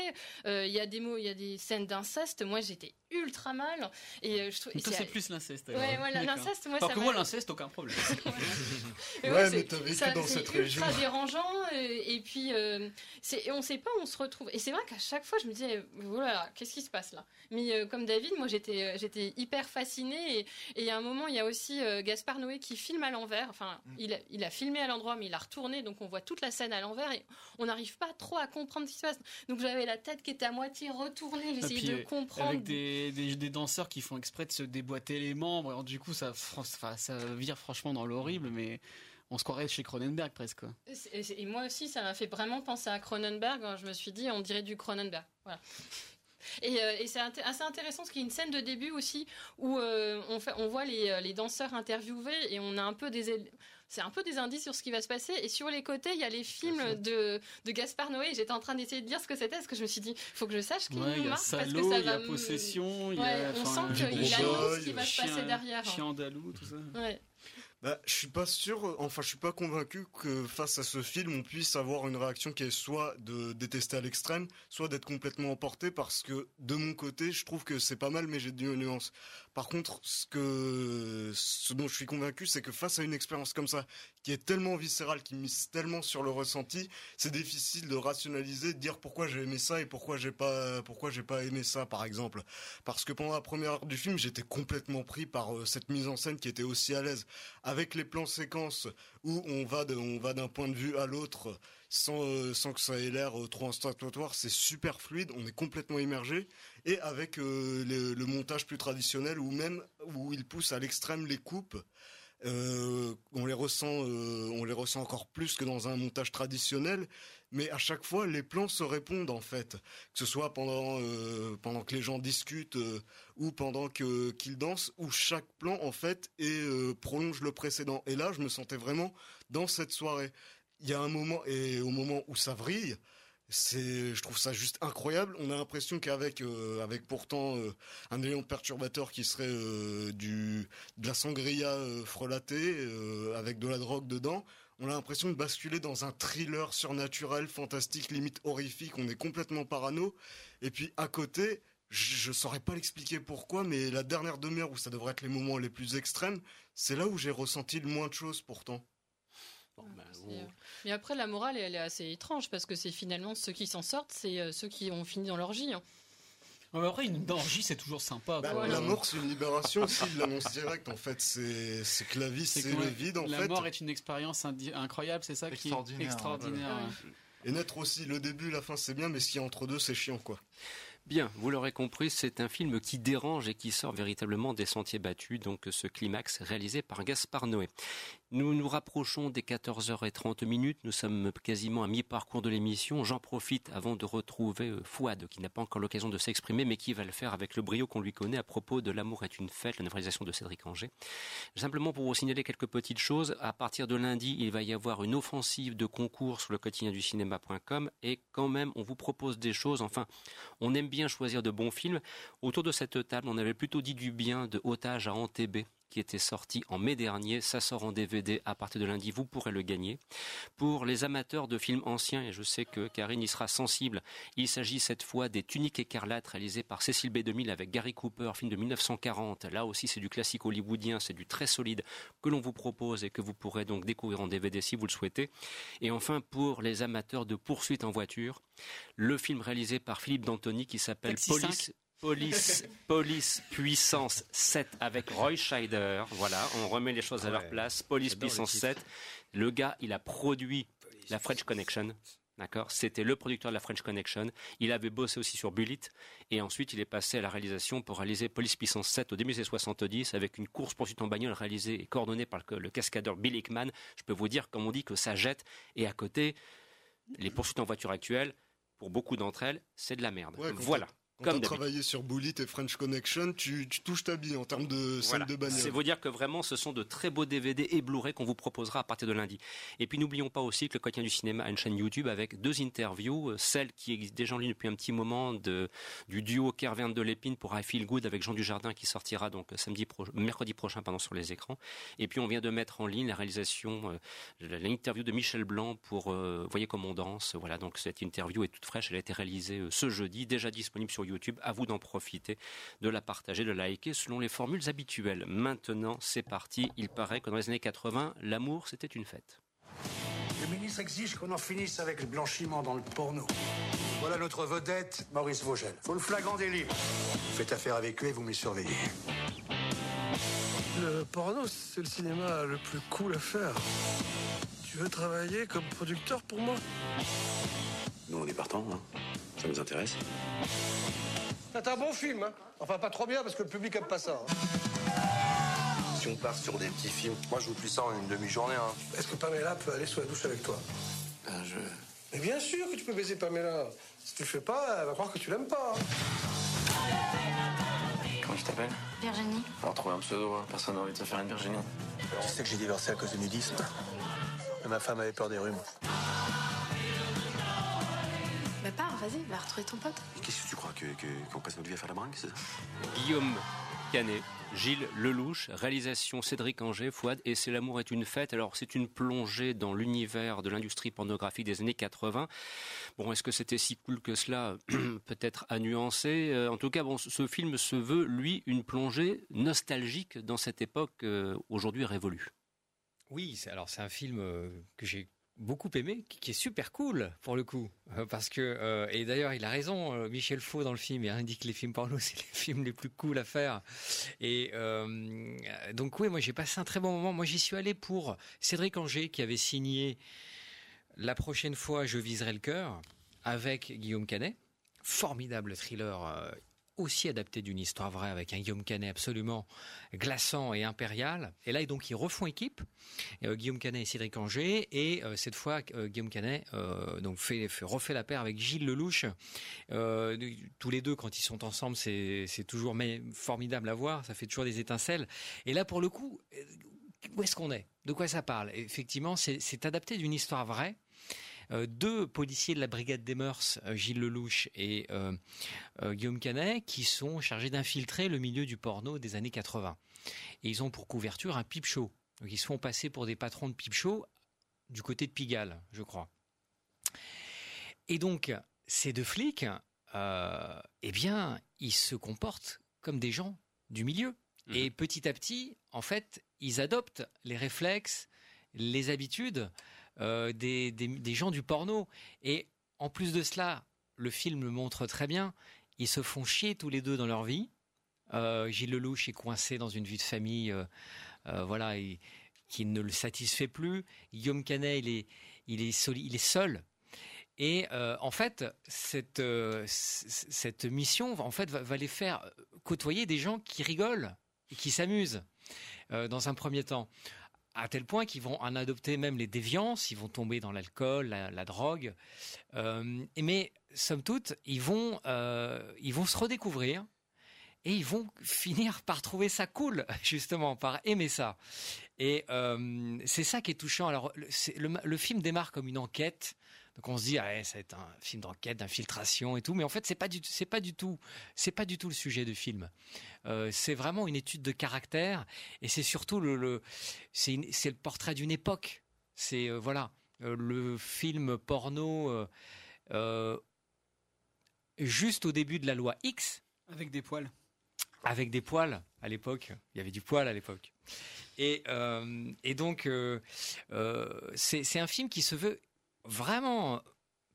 Euh, Il y a des mots, il y a des scènes d'inceste. Moi, j'étais ultra mal. Et euh, je trouve. Toi, c'est plus l'inceste. Ouais, D'accord. l'inceste, moi, ça que moi, l'inceste, aucun problème. <laughs> Et Ouais, c'est- mais t'as vécu ça- dans c'est cette région. ultra dérangeant et puis euh, c'est et on sait pas où on se retrouve et c'est vrai qu'à chaque fois je me disais voilà qu'est-ce qui se passe là? Mais euh, comme David moi j'étais j'étais hyper fascinée et et il y a un moment il y a aussi euh, Gaspard Noé qui filme à l'envers enfin Mm. il a, il a filmé à l'endroit mais il a retourné donc on voit toute la scène à l'envers et on n'arrive pas trop à comprendre ce qui se passe donc j'avais la tête qui était à moitié retournée Et j'essayais de euh, comprendre Avec des, des, des danseurs qui font exprès de se déboîter les membres. Alors, du coup, ça, ça vire franchement dans l'horrible, mais on se croirait chez Cronenberg presque. Et Et moi aussi, ça m'a fait vraiment penser à Cronenberg. hein. Je me suis dit, on dirait du Cronenberg. Voilà. Et, euh, et c'est assez intéressant parce qu'il y a une scène de début aussi où euh, on, fait, on voit les, euh, les danseurs interviewés et on a un peu des c'est un peu des indices sur ce qui va se passer. Et sur les côtés, il y a les films de, de Gaspard Noé. J'étais en train d'essayer de lire ce que c'était parce que je me suis dit, faut que je sache qui Ouais, il y nous a marque parce que ça il y a va Possession, il y Ouais, a. on sent qu'il annonce ce qui va se passer derrière. hein. Chien andalou, tout ça. Ouais. Bah, je suis pas sûr, enfin, je suis pas convaincu que face à ce film, on puisse avoir une réaction qui est soit de détester à l'extrême, soit d'être complètement emporté parce que, de mon côté, je trouve que c'est pas mal, mais j'ai des nuances. Par contre, ce ce dont je suis convaincu, c'est que face à une expérience comme ça, qui est tellement viscérale, qui mise tellement sur le ressenti, c'est difficile de rationaliser, de dire pourquoi j'ai aimé ça et pourquoi j'ai pas, pourquoi j'ai pas aimé ça, par exemple. Parce que pendant la première heure du film, j'étais complètement pris par euh, cette mise en scène qui était aussi à l'aise. Avec les plans séquences où on va de- on va d'un point de vue à l'autre sans, euh, sans que ça ait l'air euh, trop instatoire, c'est super fluide, on est complètement immergé. Et avec euh, le montage plus traditionnel ou même où il pousse à l'extrême les coupes, euh, on les ressent, euh, on les ressent encore plus que dans un montage traditionnel. Mais à chaque fois, les plans se répondent en fait, que ce soit pendant euh, pendant que les gens discutent ou pendant que qu'ils dansent, où chaque plan en fait euh, prolonge le précédent. Et là, je me sentais vraiment dans cette soirée. Il y a un moment et au moment où ça vrille, c'est, je trouve ça juste incroyable. On a l'impression qu'avec, euh, avec pourtant euh, un élément perturbateur qui serait euh, du, de la sangria euh, frelatée euh, avec de la drogue dedans, on a l'impression de basculer dans un thriller surnaturel, fantastique, limite horrifique. On est complètement parano. Et puis à côté, je, je saurais pas l'expliquer pourquoi, mais la dernière demi-heure où ça devrait être les moments les plus extrêmes, c'est là où j'ai ressenti le moins de choses pourtant. Et, euh, Mais après, la morale, elle est assez étrange parce que c'est finalement ceux qui s'en sortent, c'est euh, ceux qui ont fini dans l'orgie. hein. Ouais, mais après, une orgie, c'est toujours sympa. Bah, quoi. La mort, c'est une libération aussi, il l'annonce direct. En fait, c'est c'est que la vie, c'est le vide. En la fait. mort est une expérience incroyable, c'est ça qui est Extraordinaire, voilà. ouais. Et naître aussi, le début, la fin, c'est bien, mais ce qu'il y a entre deux, c'est chiant, quoi. Bien, vous l'aurez compris, c'est un film qui dérange et qui sort véritablement des sentiers battus, donc ce climax réalisé par Gaspard Noé. Nous nous rapprochons des 14h30 minutes, nous sommes quasiment à mi-parcours de l'émission. J'en profite avant de retrouver euh, Fouad, qui n'a pas encore l'occasion de s'exprimer, mais qui va le faire avec le brio qu'on lui connaît à propos de L'amour est une fête, la novelisation de Cédric Anger. Simplement pour vous signaler quelques petites choses, à partir de lundi, il va y avoir une offensive de concours sur le quotidien du cinéma.com et quand même, on vous propose des choses, enfin, on aime bien choisir de bons films. Autour de cette table, on avait plutôt dit du bien de Otage à Antébé qui était sorti en mai dernier. Ça sort en DVD à partir de lundi. Vous pourrez le gagner. Pour les amateurs de films anciens, et je sais que Karine y sera sensible, il s'agit cette fois des Tuniques écarlates réalisées par Cécile B2000 avec Gary Cooper, film de 1940. Là aussi, c'est du classique hollywoodien, c'est du très solide que l'on vous propose et que vous pourrez donc découvrir en DVD si vous le souhaitez. Et enfin, pour les amateurs de poursuite en voiture, le film réalisé par Philippe D'Antoni qui s'appelle Police. 5. Police, Police Puissance 7 avec Roy Scheider. Voilà, on remet les choses à leur place. Police Puissance titre. 7. Le gars, il a produit la French Connection. D'accord? C'était le producteur de la French Connection. Il avait bossé aussi sur Bullet. Et ensuite, il est passé à la réalisation pour réaliser Police Puissance 7 au début des 70 avec une course-poursuite en bagnole réalisée et coordonnée par le, cascadeur Bill Hickman. Je peux vous dire, comme on dit, que ça jette. Et à côté, les poursuites en voiture actuelles, pour beaucoup d'entre elles, c'est de la merde. Ouais, voilà. As travaillé sur Bullet et French Connection, tu, tu touches ta bille en termes de scène Voilà. de bagnole. C'est vous dire que vraiment, ce sont de très beaux DVD et Blu-ray qu'on vous proposera à partir de lundi. Et puis n'oublions pas aussi que le quotidien du cinéma a une chaîne YouTube avec deux interviews, euh, celle qui existe déjà en ligne depuis un petit moment de, du duo Kervin de Lépine pour I Feel Good avec Jean Dujardin qui sortira donc samedi pro- mercredi prochain pardon, sur les écrans. Et puis on vient de mettre en ligne la réalisation, euh, l'interview de Michel Blanc pour euh, Voyez comme on danse. Voilà, donc cette interview est toute fraîche, elle a été réalisée euh, ce jeudi, déjà disponible sur YouTube. À vous d'en profiter, de la partager, de la liker selon les formules habituelles. Maintenant, c'est parti. Il paraît que dans les années 80, l'amour, c'était une fête. Le ministre exige qu'on en finisse avec le blanchiment dans le porno. Voilà notre vedette, Maurice Vogel. Faut le flagrant délit. Faites affaire avec lui et vous me surveillez. Le porno, c'est le cinéma le plus cool à faire. Tu veux travailler comme producteur pour moi? Nous, on est partants, hein. ça nous intéresse. C'est un bon film, hein Enfin, pas trop bien parce que le public aime pas ça. hein. Si on part sur des petits films, moi je vous plie ça en une demi-journée. Hein. Est-ce que Pamela peut aller sous la douche avec toi? Ben, je... Mais bien sûr que tu peux baiser Pamela. Si tu le fais pas, elle va croire que tu l'aimes pas. Comment tu t'appelles? Virginie. Alors trouver un pseudo, hein. personne n'a envie de se faire une Virginie. Tu sais que j'ai divorcé à cause du nudisme? Et ma femme avait peur des rhumes. Vas-y, va retrouver ton pote. Qu'est-ce que tu crois que- que- qu'on passe notre vie à faire la bringue, c'est ça? Guillaume Canet, Gilles Lelouch, réalisation Cédric Anger, Fouad, et C'est l'amour est une fête. Alors c'est une plongée dans l'univers de l'industrie pornographique des années 80. Bon, est-ce que c'était si cool que cela <clears throat> Peut-être à nuancer. Euh, en tout cas, bon, ce film se veut, lui, une plongée nostalgique dans cette époque euh, aujourd'hui révolue. Oui, c'est- alors c'est un film euh, que j'ai beaucoup aimé, qui est super cool pour le coup, Euh, parce que euh, et d'ailleurs il a raison, euh, Michel Faux dans le film, il indique que les films porno <laughs> c'est les films les plus cool à faire. Et donc oui, moi j'ai passé un très bon moment. Moi j'y suis allé pour Cédric Anger qui avait signé La prochaine fois je viserai le cœur avec Guillaume Canet, formidable thriller. Aussi adapté d'une histoire vraie avec un Guillaume Canet absolument glaçant et impérial. Et là, donc, ils refont équipe. Euh, Guillaume Canet et Cédric Anger. Et euh, cette fois, euh, Guillaume Canet donc fait, fait- refait la paire avec Gilles Lelouch. Tous les deux, quand ils sont ensemble, c'est toujours formidable à voir. Ça fait toujours des étincelles. Et là, pour le coup, où est-ce qu'on est? De quoi ça parle? Effectivement, c'est adapté d'une histoire vraie. Euh, deux policiers de la brigade des mœurs, euh, Gilles Lelouch et euh, Guillaume Canet, qui sont chargés d'infiltrer le milieu du porno des années 80. Et ils ont pour couverture un pipe show. Donc ils se font passer pour des patrons de pipe show du côté de Pigalle, je crois. Et donc, ces deux flics, euh, eh bien, ils se comportent comme des gens du milieu. Et petit à petit, en fait, ils adoptent les réflexes, les habitudes euh, des, des- gens du porno. Et en plus de cela, le film le montre très bien, ils se font chier tous les deux dans leur vie. Euh, Gilles Lelouch est coincé dans une vie de famille, euh, voilà, qui ne le satisfait plus. Guillaume Canet, il est, il est, soli- il est seul. Et en fait, cette, cette mission, en fait, va, les faire côtoyer des gens qui rigolent et qui s'amusent dans un premier temps. À tel point qu'ils vont en adopter même les déviances, ils vont tomber dans l'alcool, la, drogue. Euh, mais somme toute, ils vont, euh, ils vont se redécouvrir et ils vont finir par trouver ça cool, <laughs> justement, par aimer ça. Et euh, c'est ça qui est touchant. Alors, le film démarre comme une enquête. Donc on se dit, ah, ouais, ça va être un film d'enquête, d'infiltration et tout, mais en fait c'est pas du, c'est pas du tout, c'est pas du tout le sujet du film. Euh, c'est vraiment une étude de caractère et c'est surtout le, le c'est, c'est le portrait d'une époque. C'est euh, voilà euh, le film porno juste au début de la loi X. Avec des poils. Avec des poils à l'époque. Il y avait du poil à l'époque. Et, euh, et donc, euh, euh, c'est c'est un film qui se veut vraiment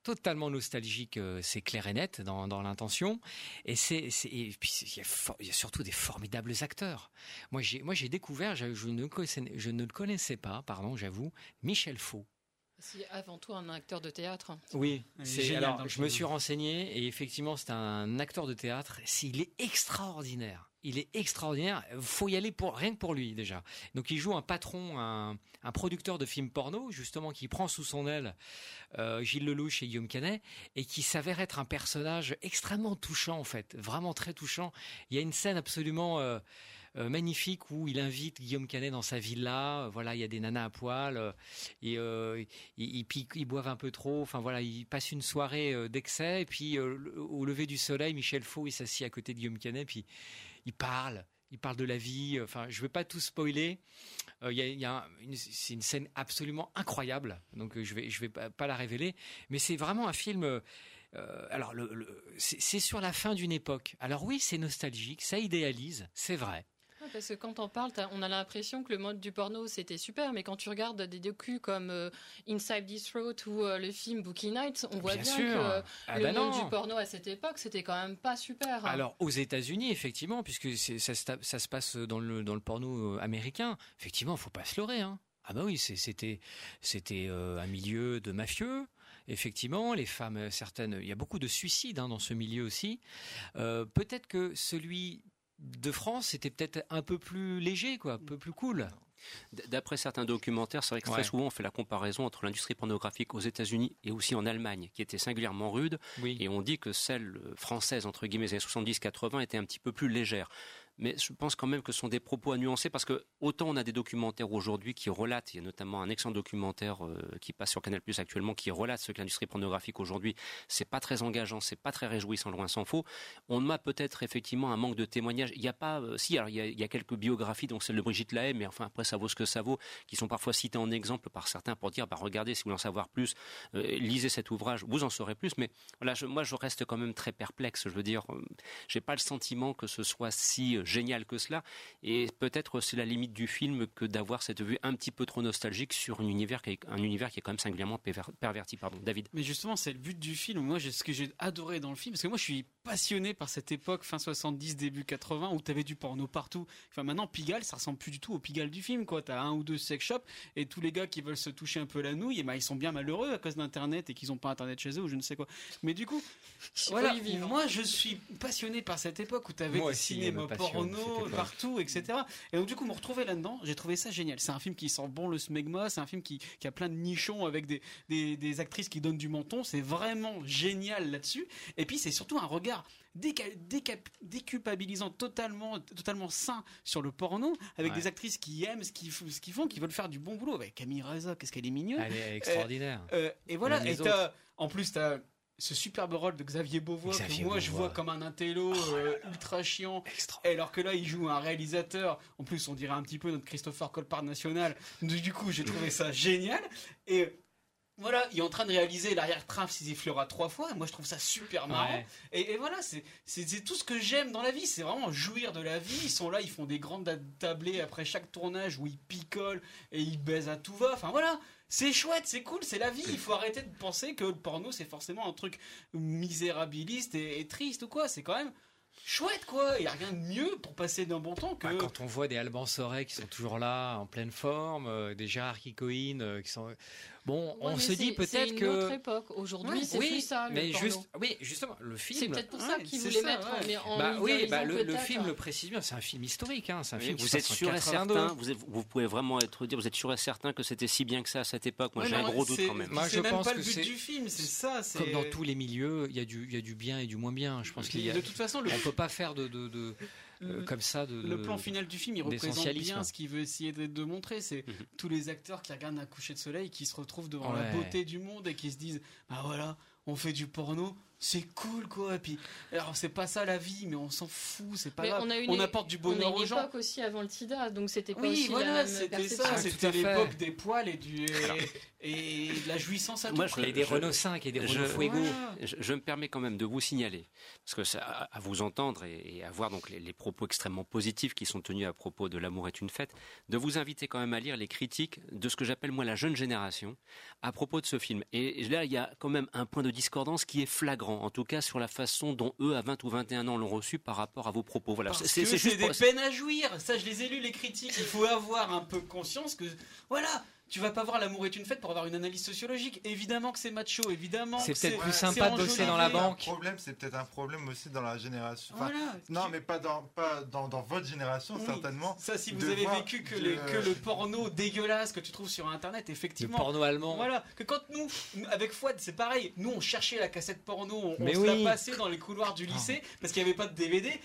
totalement nostalgique, euh, c'est clair et net dans, dans l'intention. Et c'est et puis il y, a for- il y a surtout des formidables acteurs. Moi j'ai moi j'ai découvert, je, je ne connaissais, je ne le connaissais pas, pardon, j'avoue, Michel Faux. C'est avant tout un acteur de théâtre. Oui, Il est c'est alors je me suis renseigné et effectivement c'est un acteur de théâtre. S'il est extraordinaire. Il est extraordinaire. Faut y aller pour rien que pour lui déjà. Donc il joue un patron, un, producteur de films porno justement qui prend sous son aile euh, Gilles Lelouch et Guillaume Canet et qui s'avère être un personnage extrêmement touchant en fait, vraiment très touchant. Il y a une scène absolument euh, euh, magnifique où il invite Guillaume Canet dans sa villa. Voilà, il y a des nanas à poil et ils, ils boivent un peu trop. Enfin voilà, ils passent une soirée d'excès et puis au lever du soleil, Michel Faux il s'assied à côté de Guillaume Canet puis il parle. Il parle de la vie. Enfin, je ne vais pas tout spoiler. Euh, y a, c'est une scène absolument incroyable. Donc, euh, je vais, je vais pas, la révéler. Mais c'est vraiment un film. euh, euh, alors, c'est c'est sur la fin d'une époque. Alors oui, c'est nostalgique, ça idéalise, c'est vrai. Parce que quand on parle, on a l'impression que le mode du porno c'était super, mais quand tu regardes des docus comme euh, Inside This Throat ou euh, le film Bookie Nights, on voit Bien bien, sûr. que euh, Ah le bah monde non. du porno à cette époque c'était quand même pas super. hein. Alors aux États-Unis, effectivement, puisque ça, se ta- ça se passe dans le dans le porno euh, américain, effectivement, faut pas se leurrer. Hein. Ah bah oui, c'était c'était un milieu de mafieux. Effectivement, les femmes, certaines, il y a beaucoup de suicides hein, dans ce milieu aussi. Euh, peut-être que celui de France était peut-être un peu plus léger, quoi, un peu plus cool. D'après certains documentaires, c'est vrai que très Ouais. souvent on fait la comparaison entre l'industrie pornographique aux États-Unis et aussi en Allemagne, qui était singulièrement rude, et on dit que celle euh, française entre guillemets des années 70-80 était un petit peu plus légère. Mais je pense quand même que ce sont des propos à nuancer parce que autant on a des documentaires aujourd'hui qui relatent, il y a notamment un excellent documentaire euh, qui passe sur Canal Plus actuellement qui relate ce que l'industrie pornographique aujourd'hui, c'est pas très engageant, c'est pas très réjouissant, loin s'en faut. On a peut-être effectivement un manque de témoignages. Il n'y a pas, euh, si, alors il y, a, quelques biographies, dont celle de Brigitte Lahaye, mais enfin après ça vaut ce que ça vaut, qui sont parfois citées en exemple par certains pour dire, bah regardez, si vous voulez en savoir plus, euh, lisez cet ouvrage, vous en saurez plus. Mais voilà, moi je reste quand même très perplexe. Je veux dire, euh, j'ai pas le sentiment que ce soit si génial que cela, et peut-être c'est la limite du film que d'avoir cette vue un petit peu trop nostalgique sur un univers qui est, un univers qui est quand même singulièrement perver- perverti. Pardon, David. Mais justement, c'est le but du film. Moi, ce que j'ai adoré dans le film, parce que moi, je suis passionné par cette époque, fin 70, début 80, où t'avais du porno partout. Enfin, maintenant, Pigalle, ça ressemble plus du tout au Pigalle du film, quoi. T'as un ou deux sex shops, et tous les gars qui veulent se toucher un peu la nouille, et ben, ils sont bien malheureux à cause d'Internet et qu'ils ont pas Internet chez eux ou je ne sais quoi. Mais du coup, voilà, moi, je suis passionné par cette époque où t'avais des cinémas porno partout, etc. Et donc, du coup, me retrouver là-dedans, j'ai trouvé ça génial. C'est un film qui sent bon le smegma, c'est un film qui, qui a plein de nichons avec des, des, des actrices qui donnent du menton. C'est vraiment génial là-dessus. Et puis, c'est surtout un regard déca- déculpabilisant, totalement, totalement sain sur le porno, avec Ouais. des actrices qui aiment ce qu'ils, f- ce qu'ils font, qui veulent faire du bon boulot. Avec Camille Reza, qu'est-ce qu'elle est mignonne. Elle est extraordinaire. Euh, euh, et voilà. Et en plus, t'as ce superbe rôle de Xavier Beauvois Xavier que moi je vois comme un intello euh, <laughs> ultra chiant Et alors que là il joue un réalisateur en plus on dirait un petit peu notre Christopher Colpart national du coup j'ai trouvé ça génial et voilà, il est en train de réaliser l'arrière-train sifflera trois fois. Moi, je trouve ça super marrant. Ouais. Et, et voilà, c'est tout ce que j'aime dans la vie. C'est vraiment jouir de la vie. Ils sont là, ils font des grandes tablées après chaque tournage où ils picolent et ils baisent à tout va. Enfin voilà, c'est chouette, c'est cool, c'est la vie. Il faut arrêter de penser que le porno, c'est forcément un truc misérabiliste et, et triste ou quoi. C'est quand même chouette, quoi. Il n'y a rien de mieux pour passer d'un bon temps que. Bah, quand on voit des Alban Sorel qui sont toujours là, en pleine forme, euh, des Gérard Kikoïn euh, qui sont. Bon, on Ouais, se dit c'est- peut-être c'est une que. autre époque. Aujourd'hui, Ouais, c'est oui, plus ça, le mais porno. juste, oui, justement, le film. C'est peut-être pour ça Ouais, qu'ils c'est voulaient ça, mettre ouais. en, Bah oui, bah, le, film le précise bien. C'est un film historique, hein, c'est un film. qui vous êtes sûr et 82. certain, vous, êtes- vous pouvez vraiment être dire, vous êtes sûr et certain que c'était si bien que ça à cette époque? Moi, Ouais, j'ai un gros doute c'est- quand même. Moi, c'est je pense pas que le but c'est- du film, c'est ça. c'est- Comme dans tous les milieux, il y a du, il y a du bien et du moins bien. Je pense qu'il y a. De toute façon, on peut pas faire de- euh, Le- comme ça de. Le de- plan final du film, il représente bien ce qu'il veut essayer de, de montrer. C'est tous les acteurs qui regardent un coucher de soleil, qui se retrouvent devant la beauté du monde et qui se disent Bah voilà, on fait du porno, c'est cool quoi. Et puis, alors c'est pas ça la vie, mais on s'en fout, c'est pas Mais grave. on, a une, on apporte du bonheur on a une aux gens. époque aussi avant le SIDA, donc c'était pas Oui, aussi voilà, la c'était ça, c'était l'époque des poils et, du, et, et de la jouissance à Moi, tout. je- Et des je- Renault 5 et des je- Renault Fuego. Voilà. Je, je me permets quand même de vous signaler, parce que ça, à à vous entendre et, et à voir donc les, les propos extrêmement positifs qui sont tenus à propos de l'amour est une fête, de vous inviter quand même à lire les critiques de ce que j'appelle moi la jeune génération à propos de ce film. Et là, il y a quand même un point de discordance qui est flagrant, en tout cas sur la façon dont eux, à 20 ou 21 ans, l'ont reçu par rapport à vos propos. Voilà, c'est juste des pour- peines à jouir. Ça, je les ai lus, les critiques. Il faut avoir un peu conscience que, voilà, tu vas pas voir l'amour est une fête pour avoir une analyse sociologique. Évidemment que c'est macho, évidemment. C'est peut-être plus sympa de bosser dans la banque. Le problème, c'est peut-être un problème aussi dans la génération. Enfin, Voilà. non, mais pas dans, pas dans, dans votre génération, Oui. certainement. Ça, si vous avez vécu que, de- les- que le porno dégueulasse que tu trouves sur internet, effectivement. Le porno allemand. Voilà. Que quand nous, avec Fouad, c'est pareil. Nous, on cherchait la cassette porno, on, se la passait dans les couloirs du lycée parce qu'il n'y avait pas de DVD.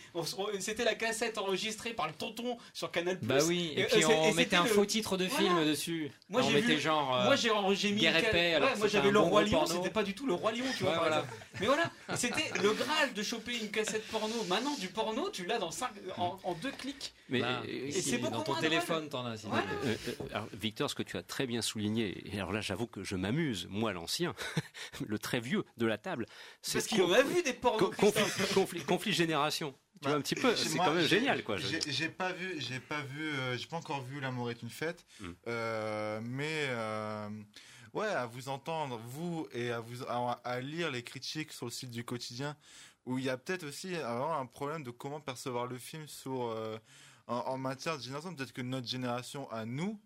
C'était la cassette enregistrée par le tonton sur Canal+. Bah oui, et, euh, puis c'est- on mettait un le- faux titre de film Voilà. dessus. Moi, on j'ai vu- genre. euh, moi j'ai mis et ouais, moi j'avais le bon roi lion c'était pas du tout le roi lion tu vois Ouais, par voilà. exemple. mais voilà Et c'était le graal de choper une cassette porno maintenant du porno tu l'as dans cinq- en, en deux clics Mais Là, euh, et c'est beaucoup dans ton moins téléphone, t'en as. Voilà. Euh, euh, alors, Victor, ce que tu as très bien souligné, et alors là j'avoue que je m'amuse, moi l'ancien, <laughs> le très vieux de la table, parce qu'il en a vu des pornos co- conflit, conflit, conflit génération. Tu vois un petit peu, c'est quand même génial quoi. J'ai pas vu, j'ai pas vu, euh, j'ai pas encore vu L'amour est une fête, Mm. Euh, mais euh, ouais, à vous entendre vous et à vous à, à lire les critiques sur le site du quotidien, où il y a peut-être aussi alors, un problème de comment percevoir le film sur en, en matière de génération. Peut-être que notre génération à nous.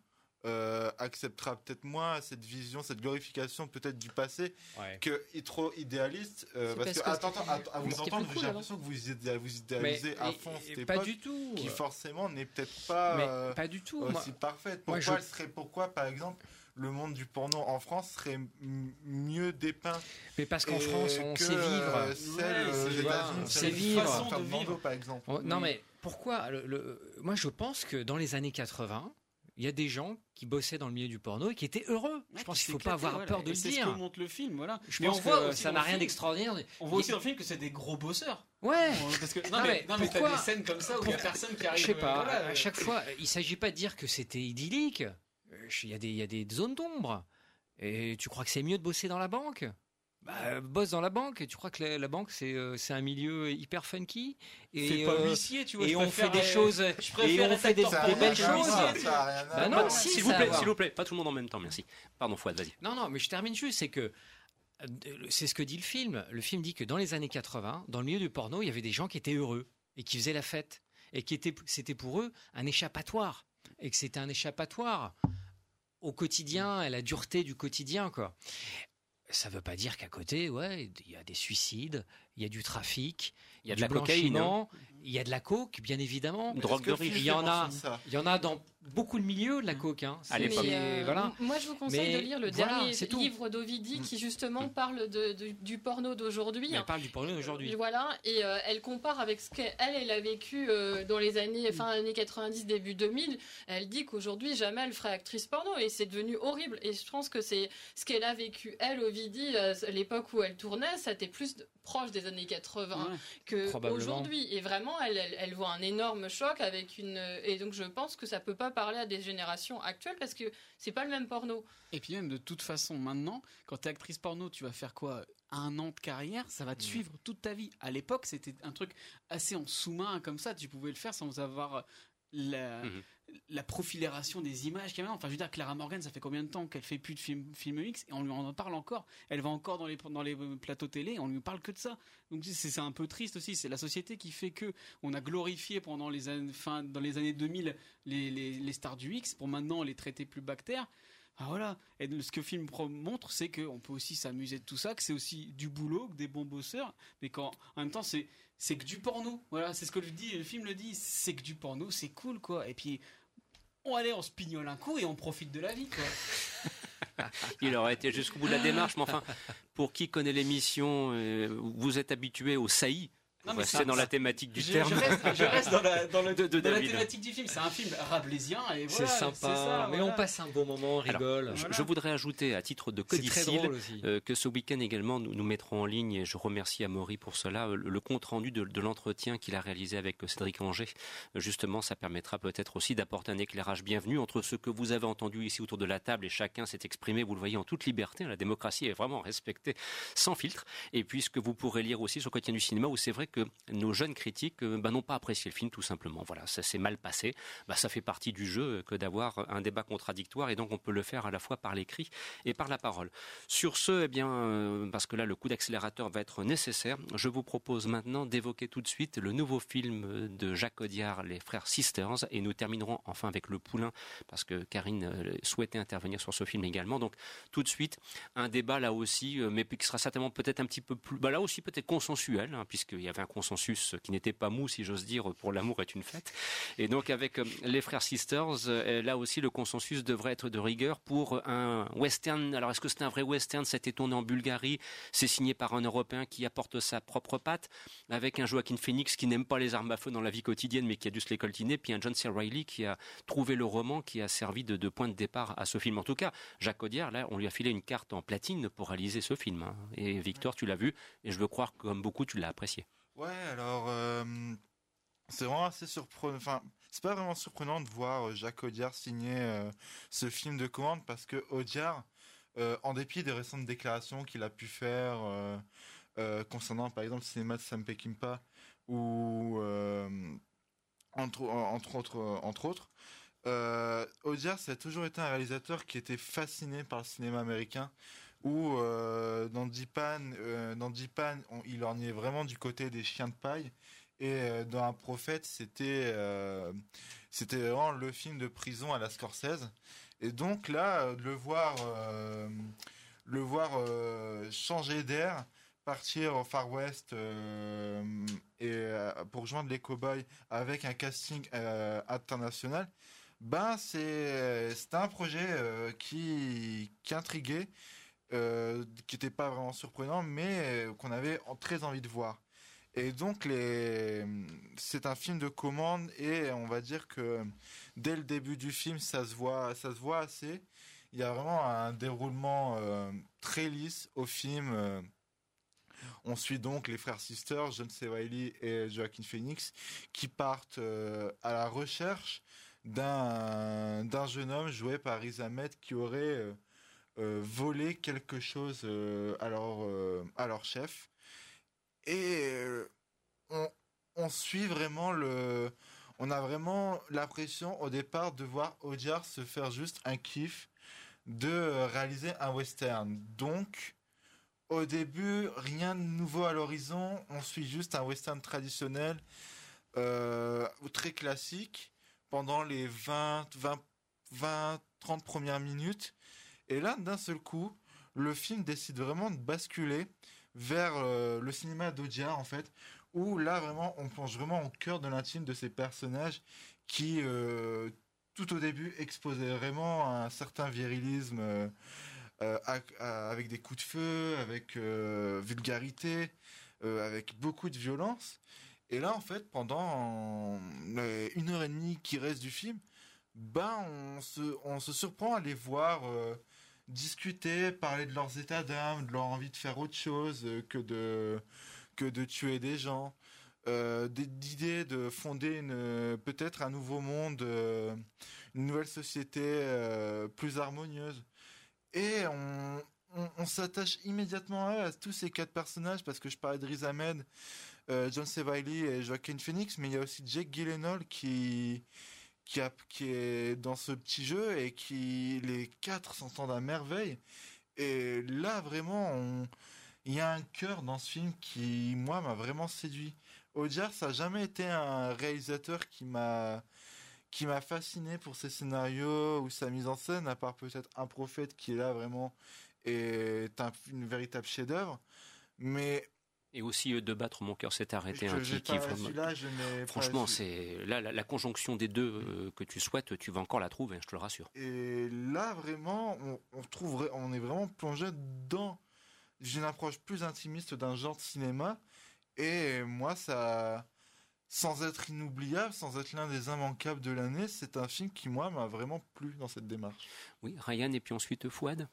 Euh, acceptera peut-être moins cette vision, cette glorification peut-être du passé Ouais. que est trop idéaliste. euh, parce, parce que, que attends, à, à vous entendre, j'ai l'impression que vous, idé- vous idéalisez Mais- à et- fond et cette pas époque du tout. qui forcément n'est peut-être pas, euh, pas du tout. aussi Moi- parfaite. moi, Pourquoi je- serait, pourquoi par exemple le monde du porno en France serait mieux dépeint Mais parce qu'en et France, on que, sait vivre. celle Ouais, vivre. Fernando, par exemple. On- Non, mais pourquoi le- le- Moi, je pense que dans les années 80, il y a des gens qui bossaient dans le milieu du porno et qui étaient heureux. Je pense qu'il ne faut pas avoir peur de Et le c'est dire. ce que montre le film voilà Je mais pense on voit que ça n'a rien d'extraordinaire. on voit aussi dans le film que c'est des gros bosseurs Ouais. parce que non, Non, mais, non, mais t'as des scènes comme ça où il y a personne qui arrive Je sais pas, voilà, à euh, chaque fois, il s'agit pas de dire que c'était idyllique. Euh, Il y, a des, il y a des zones d'ombre. Et tu crois que c'est mieux de bosser dans la banque? Bah, bosse dans la banque. Tu crois que la, la banque, c'est euh, c'est un milieu hyper funky et, pas euh, huissier, tu vois, Et je on fait des choses. je Et on fait des, belles choses. Ça Bah non, S'il vous plaît, s'il vous plaît, pas tout le monde en même temps, merci. Pardon, Fouad, vas-y. Non, non, mais je termine juste, c'est que euh, c'est ce que dit le film. Le film dit que dans les années 80, dans le milieu du porno, il y avait des gens qui étaient heureux et qui faisaient la fête et qui étaient, c'était pour eux un échappatoire et que c'était un échappatoire au quotidien, à la dureté du quotidien, quoi. Ça veut pas dire qu'à côté, ouais, il y a des suicides, il y a du trafic, Il y a de du la cocaïne, hein. Il y a de la coke, bien évidemment. Une drogue de riche. Il y en a, ça il y en a dans beaucoup de milieux de la coke. Hein. À l'époque. Euh, voilà. Moi, je vous conseille Mais de lire le voilà, dernier livre d'Ovidie qui justement parle de, de- du porno d'aujourd'hui. Elle parle du porno aujourd'hui. Voilà, et euh, elle compare avec ce qu'elle elle a vécu euh, dans les années fin années 90 début 2000. Elle dit qu'aujourd'hui jamais elle ferait actrice porno et c'est devenu horrible. Et je pense que c'est ce qu'elle a vécu elle Ovidie à l'époque où elle tournait, c'était plus de- proche des années 80 Ouais. que aujourd'hui. Et vraiment, elle, elle, elle voit un énorme choc avec une. Et donc je pense que ça peut pas parler à des générations actuelles parce que c'est pas le même porno. Et puis même de toute façon, maintenant, quand t'es actrice porno, tu vas faire quoi? Un an de carrière, ça va te suivre toute ta vie. À l'époque, c'était un truc assez en sous-main comme ça. Tu pouvais le faire sans avoir la, Mhm. La profilération des images qu'il y a maintenant. Enfin, je veux dire, Clara Morgan, ça fait combien de temps qu'elle fait plus de films film X et on lui en parle encore. Elle va encore dans les dans les plateaux télé, on lui parle que de ça. Donc c'est un peu triste aussi. C'est la société qui fait que on a glorifié pendant les années fin dans les années 2000 les, les, les stars du X pour maintenant les traiter plus bactères. Ah voilà. Et ce que le film montre, c'est qu'on peut aussi s'amuser de tout ça, que c'est aussi du boulot, que des bons bosseurs, mais qu'en en même temps, c'est c'est que du porno. Voilà, c'est ce que le, dit, le film le dit, c'est que du porno, c'est cool, quoi. Et puis, on allait, on se pignole un coup et on profite de la vie. <laughs> Il aurait été jusqu'au bout de la démarche, mais enfin, pour qui connaît l'émission, euh, vous êtes habitué au saillie. Ça- dans la thématique du je, terme. Je reste, je reste dans, la, <laughs> dans, le- De- de dans la thématique du film. C'est un film rabelaisien et C'est voilà. sympa, ça, mais voilà. on passe un bon moment, on Alors, rigole. je, je voudrais ajouter à titre de C'est codicile euh, que ce week-end également nous, nous mettrons en ligne et je remercie Amaury pour cela euh, le, le compte rendu de, de l'entretien qu'il a réalisé avec euh, Cédric Anger. Justement, ça permettra peut-être aussi d'apporter un éclairage bienvenu entre ce que vous avez entendu ici autour de la table et chacun s'est exprimé, vous le voyez, en toute liberté. La démocratie est vraiment respectée sans filtre. Et puis ce que vous pourrez lire aussi sur le quotidien du cinéma où c'est vrai que nos jeunes critiques euh, bah, n'ont pas apprécié le film tout simplement. Voilà, ça s'est mal passé. Bah, ça fait partie du jeu que d'avoir un débat contradictoire et donc on peut le faire à la fois par l'écrit et par la parole. Sur ce, eh bien, euh, parce que là le coup d'accélérateur va être nécessaire, je vous propose maintenant d'évoquer tout de suite le nouveau film de Jacques Audiard, Les Frères Sisters, et nous terminerons enfin avec Le Poulain parce que Karine euh, souhaitait intervenir sur ce film également. Donc tout de suite un débat là aussi, euh, mais qui sera certainement peut-être un petit peu plus, bah là aussi peut-être consensuel, hein, puisqu'il y un consensus qui n'était pas mou, si j'ose dire, pour l'amour est une fête. Et donc avec euh, les frères Sisters, euh, là aussi le consensus devrait être de rigueur pour un western. Alors est-ce que c'est un vrai western? Été tourné en Bulgarie, c'est signé par un Européen qui apporte sa propre patte, avec un Joaquin Phoenix qui n'aime pas les armes à feu dans la vie quotidienne, mais qui a dû se les coltiner, puis un John C. Reilly qui a trouvé le roman qui a servi de, de point de départ à ce film. En tout cas, Jacques Audiard, là, on lui a filé une carte en platine pour réaliser ce film. hein. Et Victor, tu l'as vu, et je veux croire que comme beaucoup, tu l'as apprécié. Ouais, alors euh, c'est vraiment assez surprenant. Enfin, c'est pas vraiment surprenant de voir euh, Jacques Audiard signer euh, ce film de commande parce que Audiard, en dépit des récentes déclarations qu'il a pu faire concernant, par exemple, le cinéma de Sam Peckinpah ou entre, entre autres, entre autres, euh, Audiard, toujours été un réalisateur qui était fasciné par le cinéma américain. Où euh, dans Dipan, euh, dans on- il est vraiment du côté des chiens de paille. Et euh, dans Un prophète, c'était vraiment le film de prison à la Scorsese. Et donc là, de le voir, le voir changer d'air, partir au Far West et pour rejoindre les Cowboys avec un casting international, ben c'est un projet qui qui intriguait, euh, qui n'était pas vraiment surprenant, mais euh, qu'on avait très envie de voir. Et donc c'est un film de commande et on va dire que dès le début du film ça se voit ça se voit assez. Il y a vraiment un déroulement euh, très lisse au film. on suit donc les frères Sisters, John C. Reilly et Joaquin Phoenix, qui partent à la recherche d'un jeune homme joué par Riz qui aurait euh, volé quelque chose à, leur, à leur chef. Et euh, on, on suit vraiment le... On a vraiment l'impression au départ de voir Audiard se faire juste un kiff de réaliser un western. Donc, au début, rien de nouveau à l'horizon. On suit juste un western traditionnel, euh, très classique, pendant les 20, 20, 20, 30 premières minutes. Et là, d'un seul coup, le film décide vraiment de basculer vers euh, le cinéma d'Audiard, en fait, où là, vraiment, on plonge vraiment au cœur de l'intime de ces personnages qui, euh, tout au début, exposaient vraiment un certain virilisme. euh, avec des coups de feu, avec vulgarité, avec beaucoup de violence. Et là, en fait, pendant une heure et demie qui reste du film, ben, on se, surprend à les voir discuter, parler de leurs états d'âme, de leur envie de faire autre chose euh, que de, que de tuer des gens. Euh, d'idées de fonder euh, peut-être un nouveau monde, une nouvelle société plus harmonieuse. Et on, s'attache immédiatement à, tous ces quatre personnages parce que je parlais de Riz Ahmed, John C. Et Joaquin Phoenix, mais il y a aussi Jake Gyllenhaal qui qui, est dans ce petit jeu et qui les quatre s'entendent à merveille. Et là vraiment, il y a un cœur dans ce film qui moi m'a vraiment séduit. Audiard, ça a jamais été un réalisateur qui m'a qui m'a fasciné pour ses scénarios ou sa mise en scène, à part peut-être un prophète qui est là vraiment est un, une véritable chef-d'œuvre. Mais Et aussi euh, de battre mon cœur s'est arrêté. Je- hein, qui- vraiment- je Franchement, c'est là la, la conjonction des deux euh, que tu souhaites, tu vas encore la trouver, hein, je te le rassure. Et là, vraiment, on, on on est vraiment plongé dans une approche plus intimiste d'un genre de cinéma. Et moi, ça, sans être inoubliable, sans être l'un des immanquables de l'année, c'est un film qui, moi, m'a vraiment plu dans cette démarche. Oui, Ryan et puis ensuite Fouad?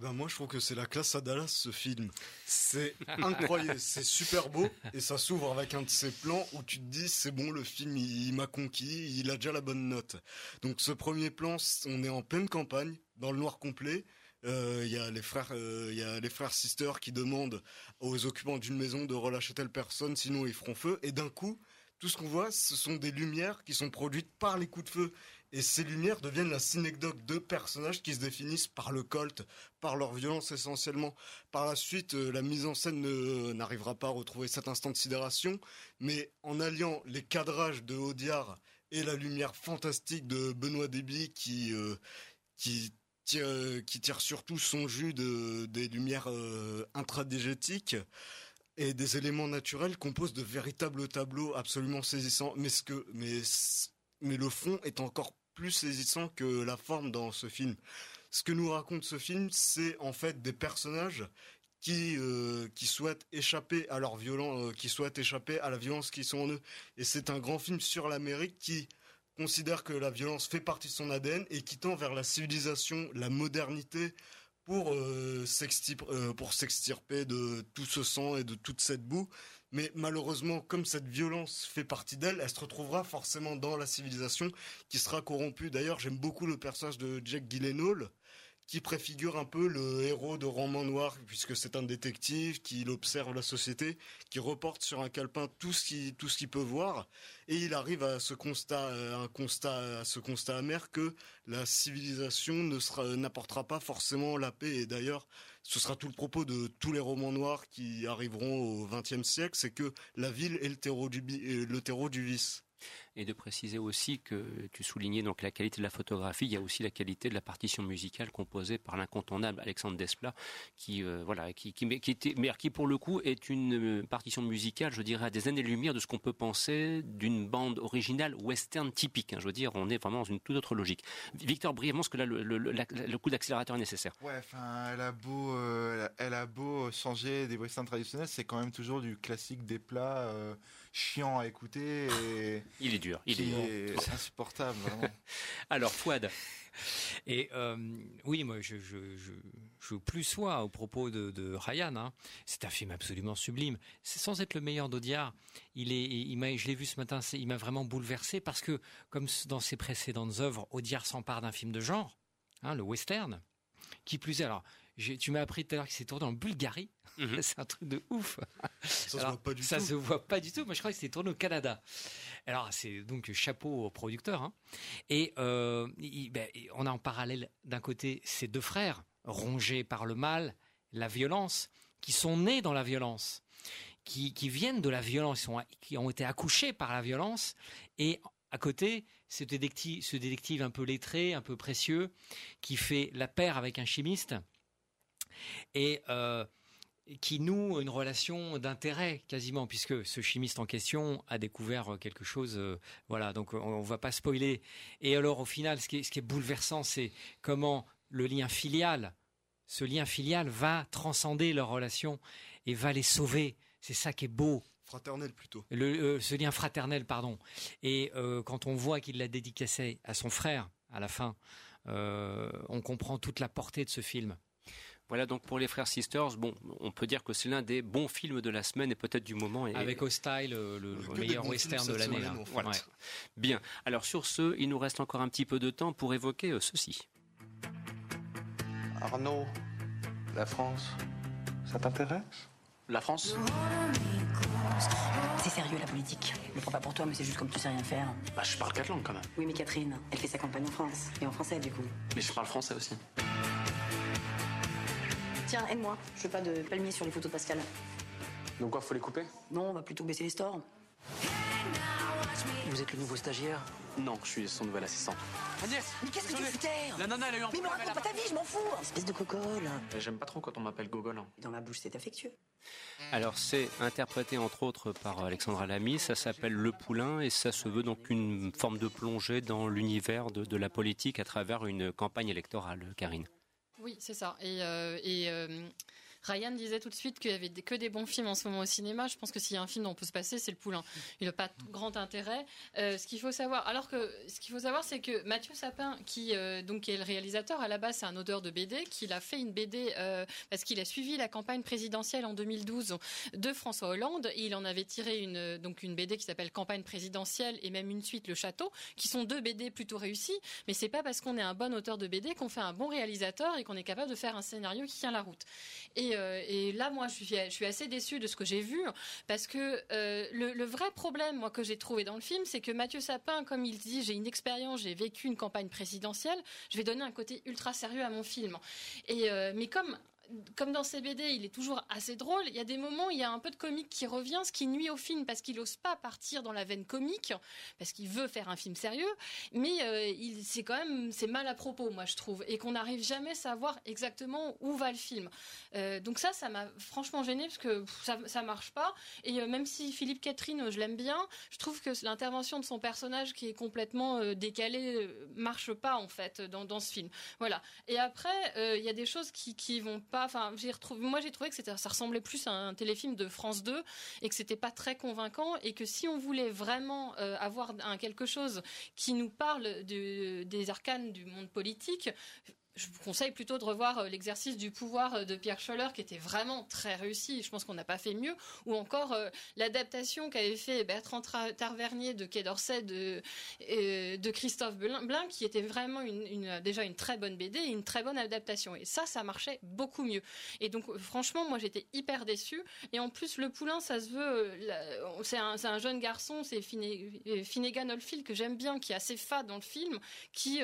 Ben moi je trouve que c'est la classe à Dallas ce film. C'est incroyable, <laughs> c'est super beau et ça s'ouvre avec un de ces plans où tu te dis c'est bon le film il, il m'a conquis, il a déjà la bonne note. Donc ce premier plan, on est en pleine campagne, dans le noir complet. Euh, Il y a les frères, euh, il y a les frères sisters qui demandent aux occupants d'une maison de relâcher telle personne, sinon ils feront feu. Et d'un coup, tout ce qu'on voit, ce sont des lumières qui sont produites par les coups de feu. Et ces lumières deviennent la synecdoque de personnages qui se définissent par le colt, par leur violence essentiellement. Par la suite, euh, la mise en scène ne- n'arrivera pas à retrouver cet instant de sidération, mais en alliant les cadrages de Audiard et la lumière fantastique de Benoît Déby qui, euh, tire, euh, surtout son jus de, des lumières euh, et des éléments naturels composent de véritables tableaux absolument saisissants. Mais ce que, mais, mais le fond est encore plus saisissant que la forme dans ce film. Ce que nous raconte ce film, c'est en fait des personnages qui euh, qui souhaitent échapper à leur violence, qui souhaitent échapper à la violence qui sont en eux. Et c'est un grand film sur l'Amérique qui considère que la violence fait partie de son ADN et qui tend vers la civilisation, la modernité pour euh, euh, pour s'extirper de tout ce sang et de toute cette boue. Mais malheureusement, comme cette violence fait partie d'elle, elle se retrouvera forcément dans la civilisation qui sera corrompue. D'ailleurs, j'aime beaucoup le personnage de Jack Gyllenhaal qui préfigure un peu le héros de Roman Noir, puisque c'est un détective qui observe la société, qui reporte sur un calepin tout ce qu'il peut voir, et il arrive à ce constat, à ce constat amer que la civilisation n'apportera pas forcément la paix. Et d'ailleurs, ce sera tout le propos de tous les romans noirs qui arriveront au XXe siècle, c'est que la ville est le terreau est le terreau du vice. Et de préciser aussi que tu soulignais donc la qualité de la photographie, il y a aussi la qualité de la partition musicale composée par l'incontournable Alexandre Desplat, qui euh, voilà, qui, qui, mais qui était, mais qui pour le coup est une euh, partition musicale, je dirais, à des années-lumière de ce qu'on peut penser d'une bande originale western typique. hein. je veux dire, on est vraiment dans une toute autre logique. Victor, brièvement, parce que là, le, le- le- la- le coup d'accélérateur est nécessaire. Ouais, enfin, elle a beau, euh, elle a- elle a beau changer des westerns traditionnels, c'est quand même toujours du classique des plats euh, chiant à écouter. Et Il est dur, il qui est <laughs> insupportable, vraiment. <laughs> Alors, Fouad. Et euh, oui, moi, je, je, je, je plus sois au propos de, de Ryan. hein. C'est un film absolument sublime. C'est sans être le meilleur d'Audiard. Il est, il m'a, je l'ai vu ce matin. c'est- Il m'a vraiment bouleversé parce que, comme dans ses précédentes œuvres, Audiard s'empare d'un film de genre, hein, le western. Qui plus est, alors, tu m'as appris tout à l'heure qu'il s'est tourné en Bulgarie. <laughs> c'est un truc de ouf. se <laughs> Alors, voit pas du ça tout. se voit pas du tout. Moi, je crois que c'était tourné au Canada. Alors, c'est donc chapeau au producteur. hein. Et euh, il- ben, on a en parallèle d'un côté ces deux frères rongés par le mal, la violence, qui sont nés dans la violence, qui, qui viennent de la violence, qui ont, qui ont été accouchés par la violence, et à côté ce détective, ce détective un peu lettré, un peu précieux, qui fait la paire avec un chimiste et euh, qui noue une relation d'intérêt quasiment, puisque ce chimiste en question a découvert quelque chose. euh, voilà, donc on, ne va pas spoiler. Et alors, au final, ce qui est, ce qui est bouleversant, c'est comment le lien filial, ce lien filial va transcender leur relation et va les sauver. C'est ça qui est beau. Fraternel plutôt. Le, euh, ce lien fraternel, pardon. Et euh, quand on voit qu'il l'a dédicacé à son frère à la fin, euh, on comprend toute la portée de ce film. Voilà donc pour les frères Sisters, bon, on peut dire que c'est l'un des bons films de la semaine et peut-être du moment. Et... Avec Hostile, le, le meilleur western de l'année. là. Voilà. Ouais. Bien. Alors sur ce, il nous reste encore un petit peu de temps pour évoquer euh, ceci. Arnaud, la France, ça t'intéresse? La France? C'est sérieux la politique. Je le prends pas pour toi, mais c'est juste comme tu sais rien faire. Bah, je parle quatre langues quand même. Oui, mais Catherine, elle fait sa campagne en France. Et en français, du coup. Mais je parle français aussi. Tiens, aide-moi. Je veux pas de palmiers sur les photos de Pascal. Donc quoi, faut les couper? Non, on va plutôt baisser les stores. Vous êtes le nouveau stagiaire? Non, je suis son nouvel assistant. Agnès Mais qu'est-ce que tu foutais La nana, elle a eu un Mais me raconte pas ta vie, je m'en fous Espèce de cocole J'aime pas trop quand on m'appelle Gogol. hein. Dans ma bouche, c'est affectueux. Alors c'est interprété entre autres par Alexandra Lamy, ça s'appelle Le Poulain et ça se veut donc une forme de plongée dans l'univers de, de la politique à travers une campagne électorale, Karine. Oui, c'est ça. Et, euh, et, euh, Ryan disait tout de suite qu'il y avait que des bons films en ce moment au cinéma. Je pense que s'il y a un film dont on peut se passer, c'est Le Poulain. Il n'a pas grand intérêt. Euh, ce qu'il faut savoir, alors que ce qu'il faut savoir, c'est que Mathieu Sapin, qui euh, donc est le réalisateur à la base, c'est un auteur de BD, qu'il a fait une BD euh, parce qu'il a suivi la campagne présidentielle en 2012 de François Hollande. Et il en avait tiré une donc une BD qui s'appelle Campagne présidentielle et même une suite Le Château, qui sont deux BD plutôt réussies. Mais c'est pas parce qu'on est un bon auteur de BD qu'on fait un bon réalisateur et qu'on est capable de faire un scénario qui tient la route. Et là, moi, je suis, je suis assez déçue de ce que j'ai vu parce que euh, le, le vrai problème, moi, que j'ai trouvé dans le film, c'est que Mathieu Sapin, comme il dit, j'ai une expérience, j'ai vécu une campagne présidentielle, je vais donner un côté ultra sérieux à mon film. Et euh, mais comme comme dans ces BD, il est toujours assez drôle. Il y a des moments où il y a un peu de comique qui revient, ce qui nuit au film parce qu'il n'ose pas partir dans la veine comique, parce qu'il veut faire un film sérieux. Mais euh, c'est quand même, c'est mal à propos, moi je trouve, et qu'on n'arrive jamais à savoir exactement où va le film. Euh, donc ça, ça m'a franchement gêné parce que ça, ça marche pas. Et euh, même si Philippe Catherine, je l'aime bien, je trouve que l'intervention de son personnage qui est complètement décalée marche pas en fait dans, dans ce film. Voilà. Et après, il y a des choses qui qui vont pas. J'ai. Moi, j'ai trouvé que ça ressemblait plus à un téléfilm de France 2 et que c'était pas très convaincant et que si on voulait vraiment euh, avoir quelque chose qui nous parle de, des arcanes du monde politique. Je vous conseille plutôt de revoir euh, l'exercice du pouvoir euh, de Pierre Scholler qui était vraiment très réussi. Je pense qu'on n'a pas fait mieux. Ou encore euh, l'adaptation qu'avait fait Bertrand Tra- Tavernier de Quai d'Orsay de, Christophe Blin, qui était vraiment déjà une très bonne BD et une très bonne adaptation. Et ça, ça marchait beaucoup mieux. Et donc, franchement, moi, j'étais hyper déçue. Et en plus, le poulain, ça se veut. C'est un, jeune garçon, c'est Finnegan Oldfield que j'aime bien, qui est assez fade dans le film, qui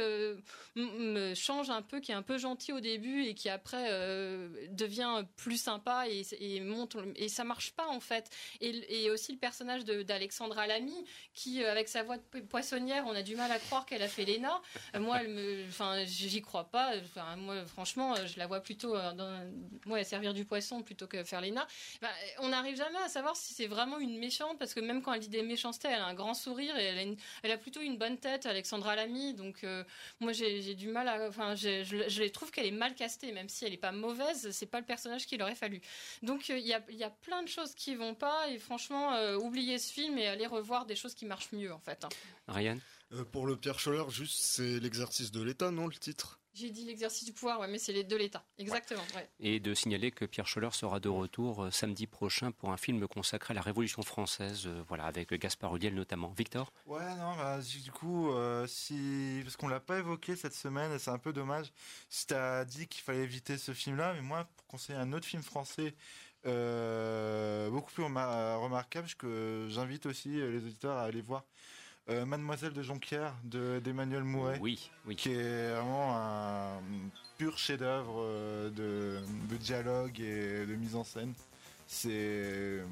me change un peu, qui est un peu gentil au début et qui après euh, devient plus sympa et, et monte. Et ça marche pas en fait. Et, aussi le personnage d'Alexandra Lamy, qui euh, avec sa voix de po- poissonnière, on a du mal à croire qu'elle a fait l'ENA. Euh, moi, elle me, enfin, j'y crois pas. Moi, franchement, je la vois plutôt dans, ouais, servir du poisson plutôt que faire l'ENA. On n'arrive jamais à savoir si c'est vraiment une méchante parce que même quand elle dit des méchancetés, elle a un grand sourire et elle a, plutôt une bonne tête, Alexandra Lamy. Donc moi j'ai du mal à, enfin j'ai- je, je trouve qu'elle est mal castée, même si elle est pas mauvaise, c'est pas le personnage qu'il aurait fallu. Donc euh, il y, a, il y a plein de choses qui vont pas et franchement euh, oubliez ce film et allez revoir des choses qui marchent mieux en fait. hein. Ryan? Euh, pour le Pierre Scholler, juste c'est l'exercice de l'État, non le titre? J'ai dit l'exercice du pouvoir, ouais, mais c'est les de l'État, exactement. ouais. Et de signaler que Pierre Scholler sera de retour euh, samedi prochain pour un film consacré à la Révolution française, euh, voilà, avec Gaspard Huliel notamment. Victor? Ouais, non, bah, du coup, euh, si. Parce qu'on l'a pas évoqué cette semaine et c'est un peu dommage. Si t'as dit qu'il fallait éviter ce film-là, mais moi, pour conseiller un autre film français euh, beaucoup plus remar- remarquable, que j'invite aussi les auditeurs à aller voir. Euh, Mademoiselle de Jonquière de d'Emmanuel Mouret. Oui, oui. Qui est vraiment un pur chef-d'œuvre euh, de, de dialogue et de mise en scène. C'est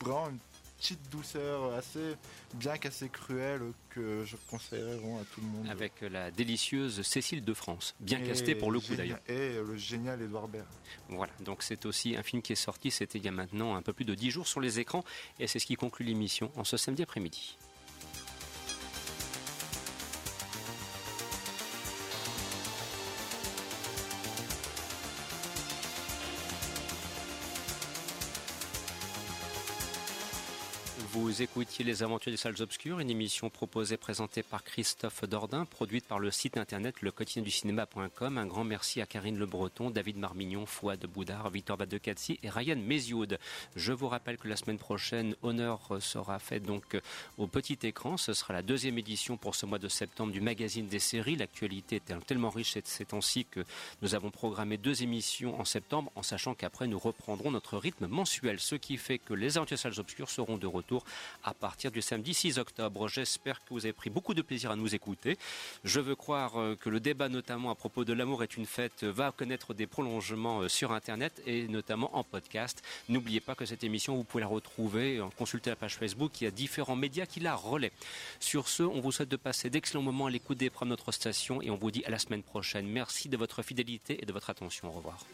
vraiment une petite douceur assez, bien qu'assez cruelle, que je conseillerais vraiment à tout le monde. Avec la délicieuse Cécile de France, bien Et castée pour le coup d'ailleurs. Et le génial Edouard Baird. Voilà, donc c'est aussi un film qui est sorti, c'était il y a maintenant un peu plus de 10 jours sur les écrans, et c'est ce qui conclut l'émission en ce samedi après-midi. Vous écoutiez Les Aventures des Salles Obscures, une émission proposée et présentée par Christophe Dordain, produite par le site internet lequotidienducinéma.com. Un grand merci à Karine Le Breton, David Marmignon, Fouad Boudard, Victor Badecatsi et Ryan Mézioud. Je vous rappelle que la semaine prochaine, honneur sera fait donc au petit écran. Ce sera la deuxième édition pour ce mois de septembre du magazine des séries. L'actualité est tellement riche ces temps-ci que nous avons programmé deux émissions en septembre, en sachant qu'après nous reprendrons notre rythme mensuel, ce qui fait que les Aventures des Salles Obscures seront de retour à partir du samedi 6 octobre. J'espère que vous avez pris beaucoup de plaisir à nous écouter. Je veux croire euh, que le débat, notamment à propos de l'amour est une fête, euh, va connaître des prolongements euh, sur Internet et notamment en podcast. N'oubliez pas que cette émission, vous pouvez la retrouver, consulter la page Facebook. Il y a différents médias qui la relaient. Sur ce, on vous souhaite de passer d'excellents moments à l'écoute des programmes de notre station et on vous dit à la semaine prochaine. Merci de votre fidélité et de votre attention. Au revoir.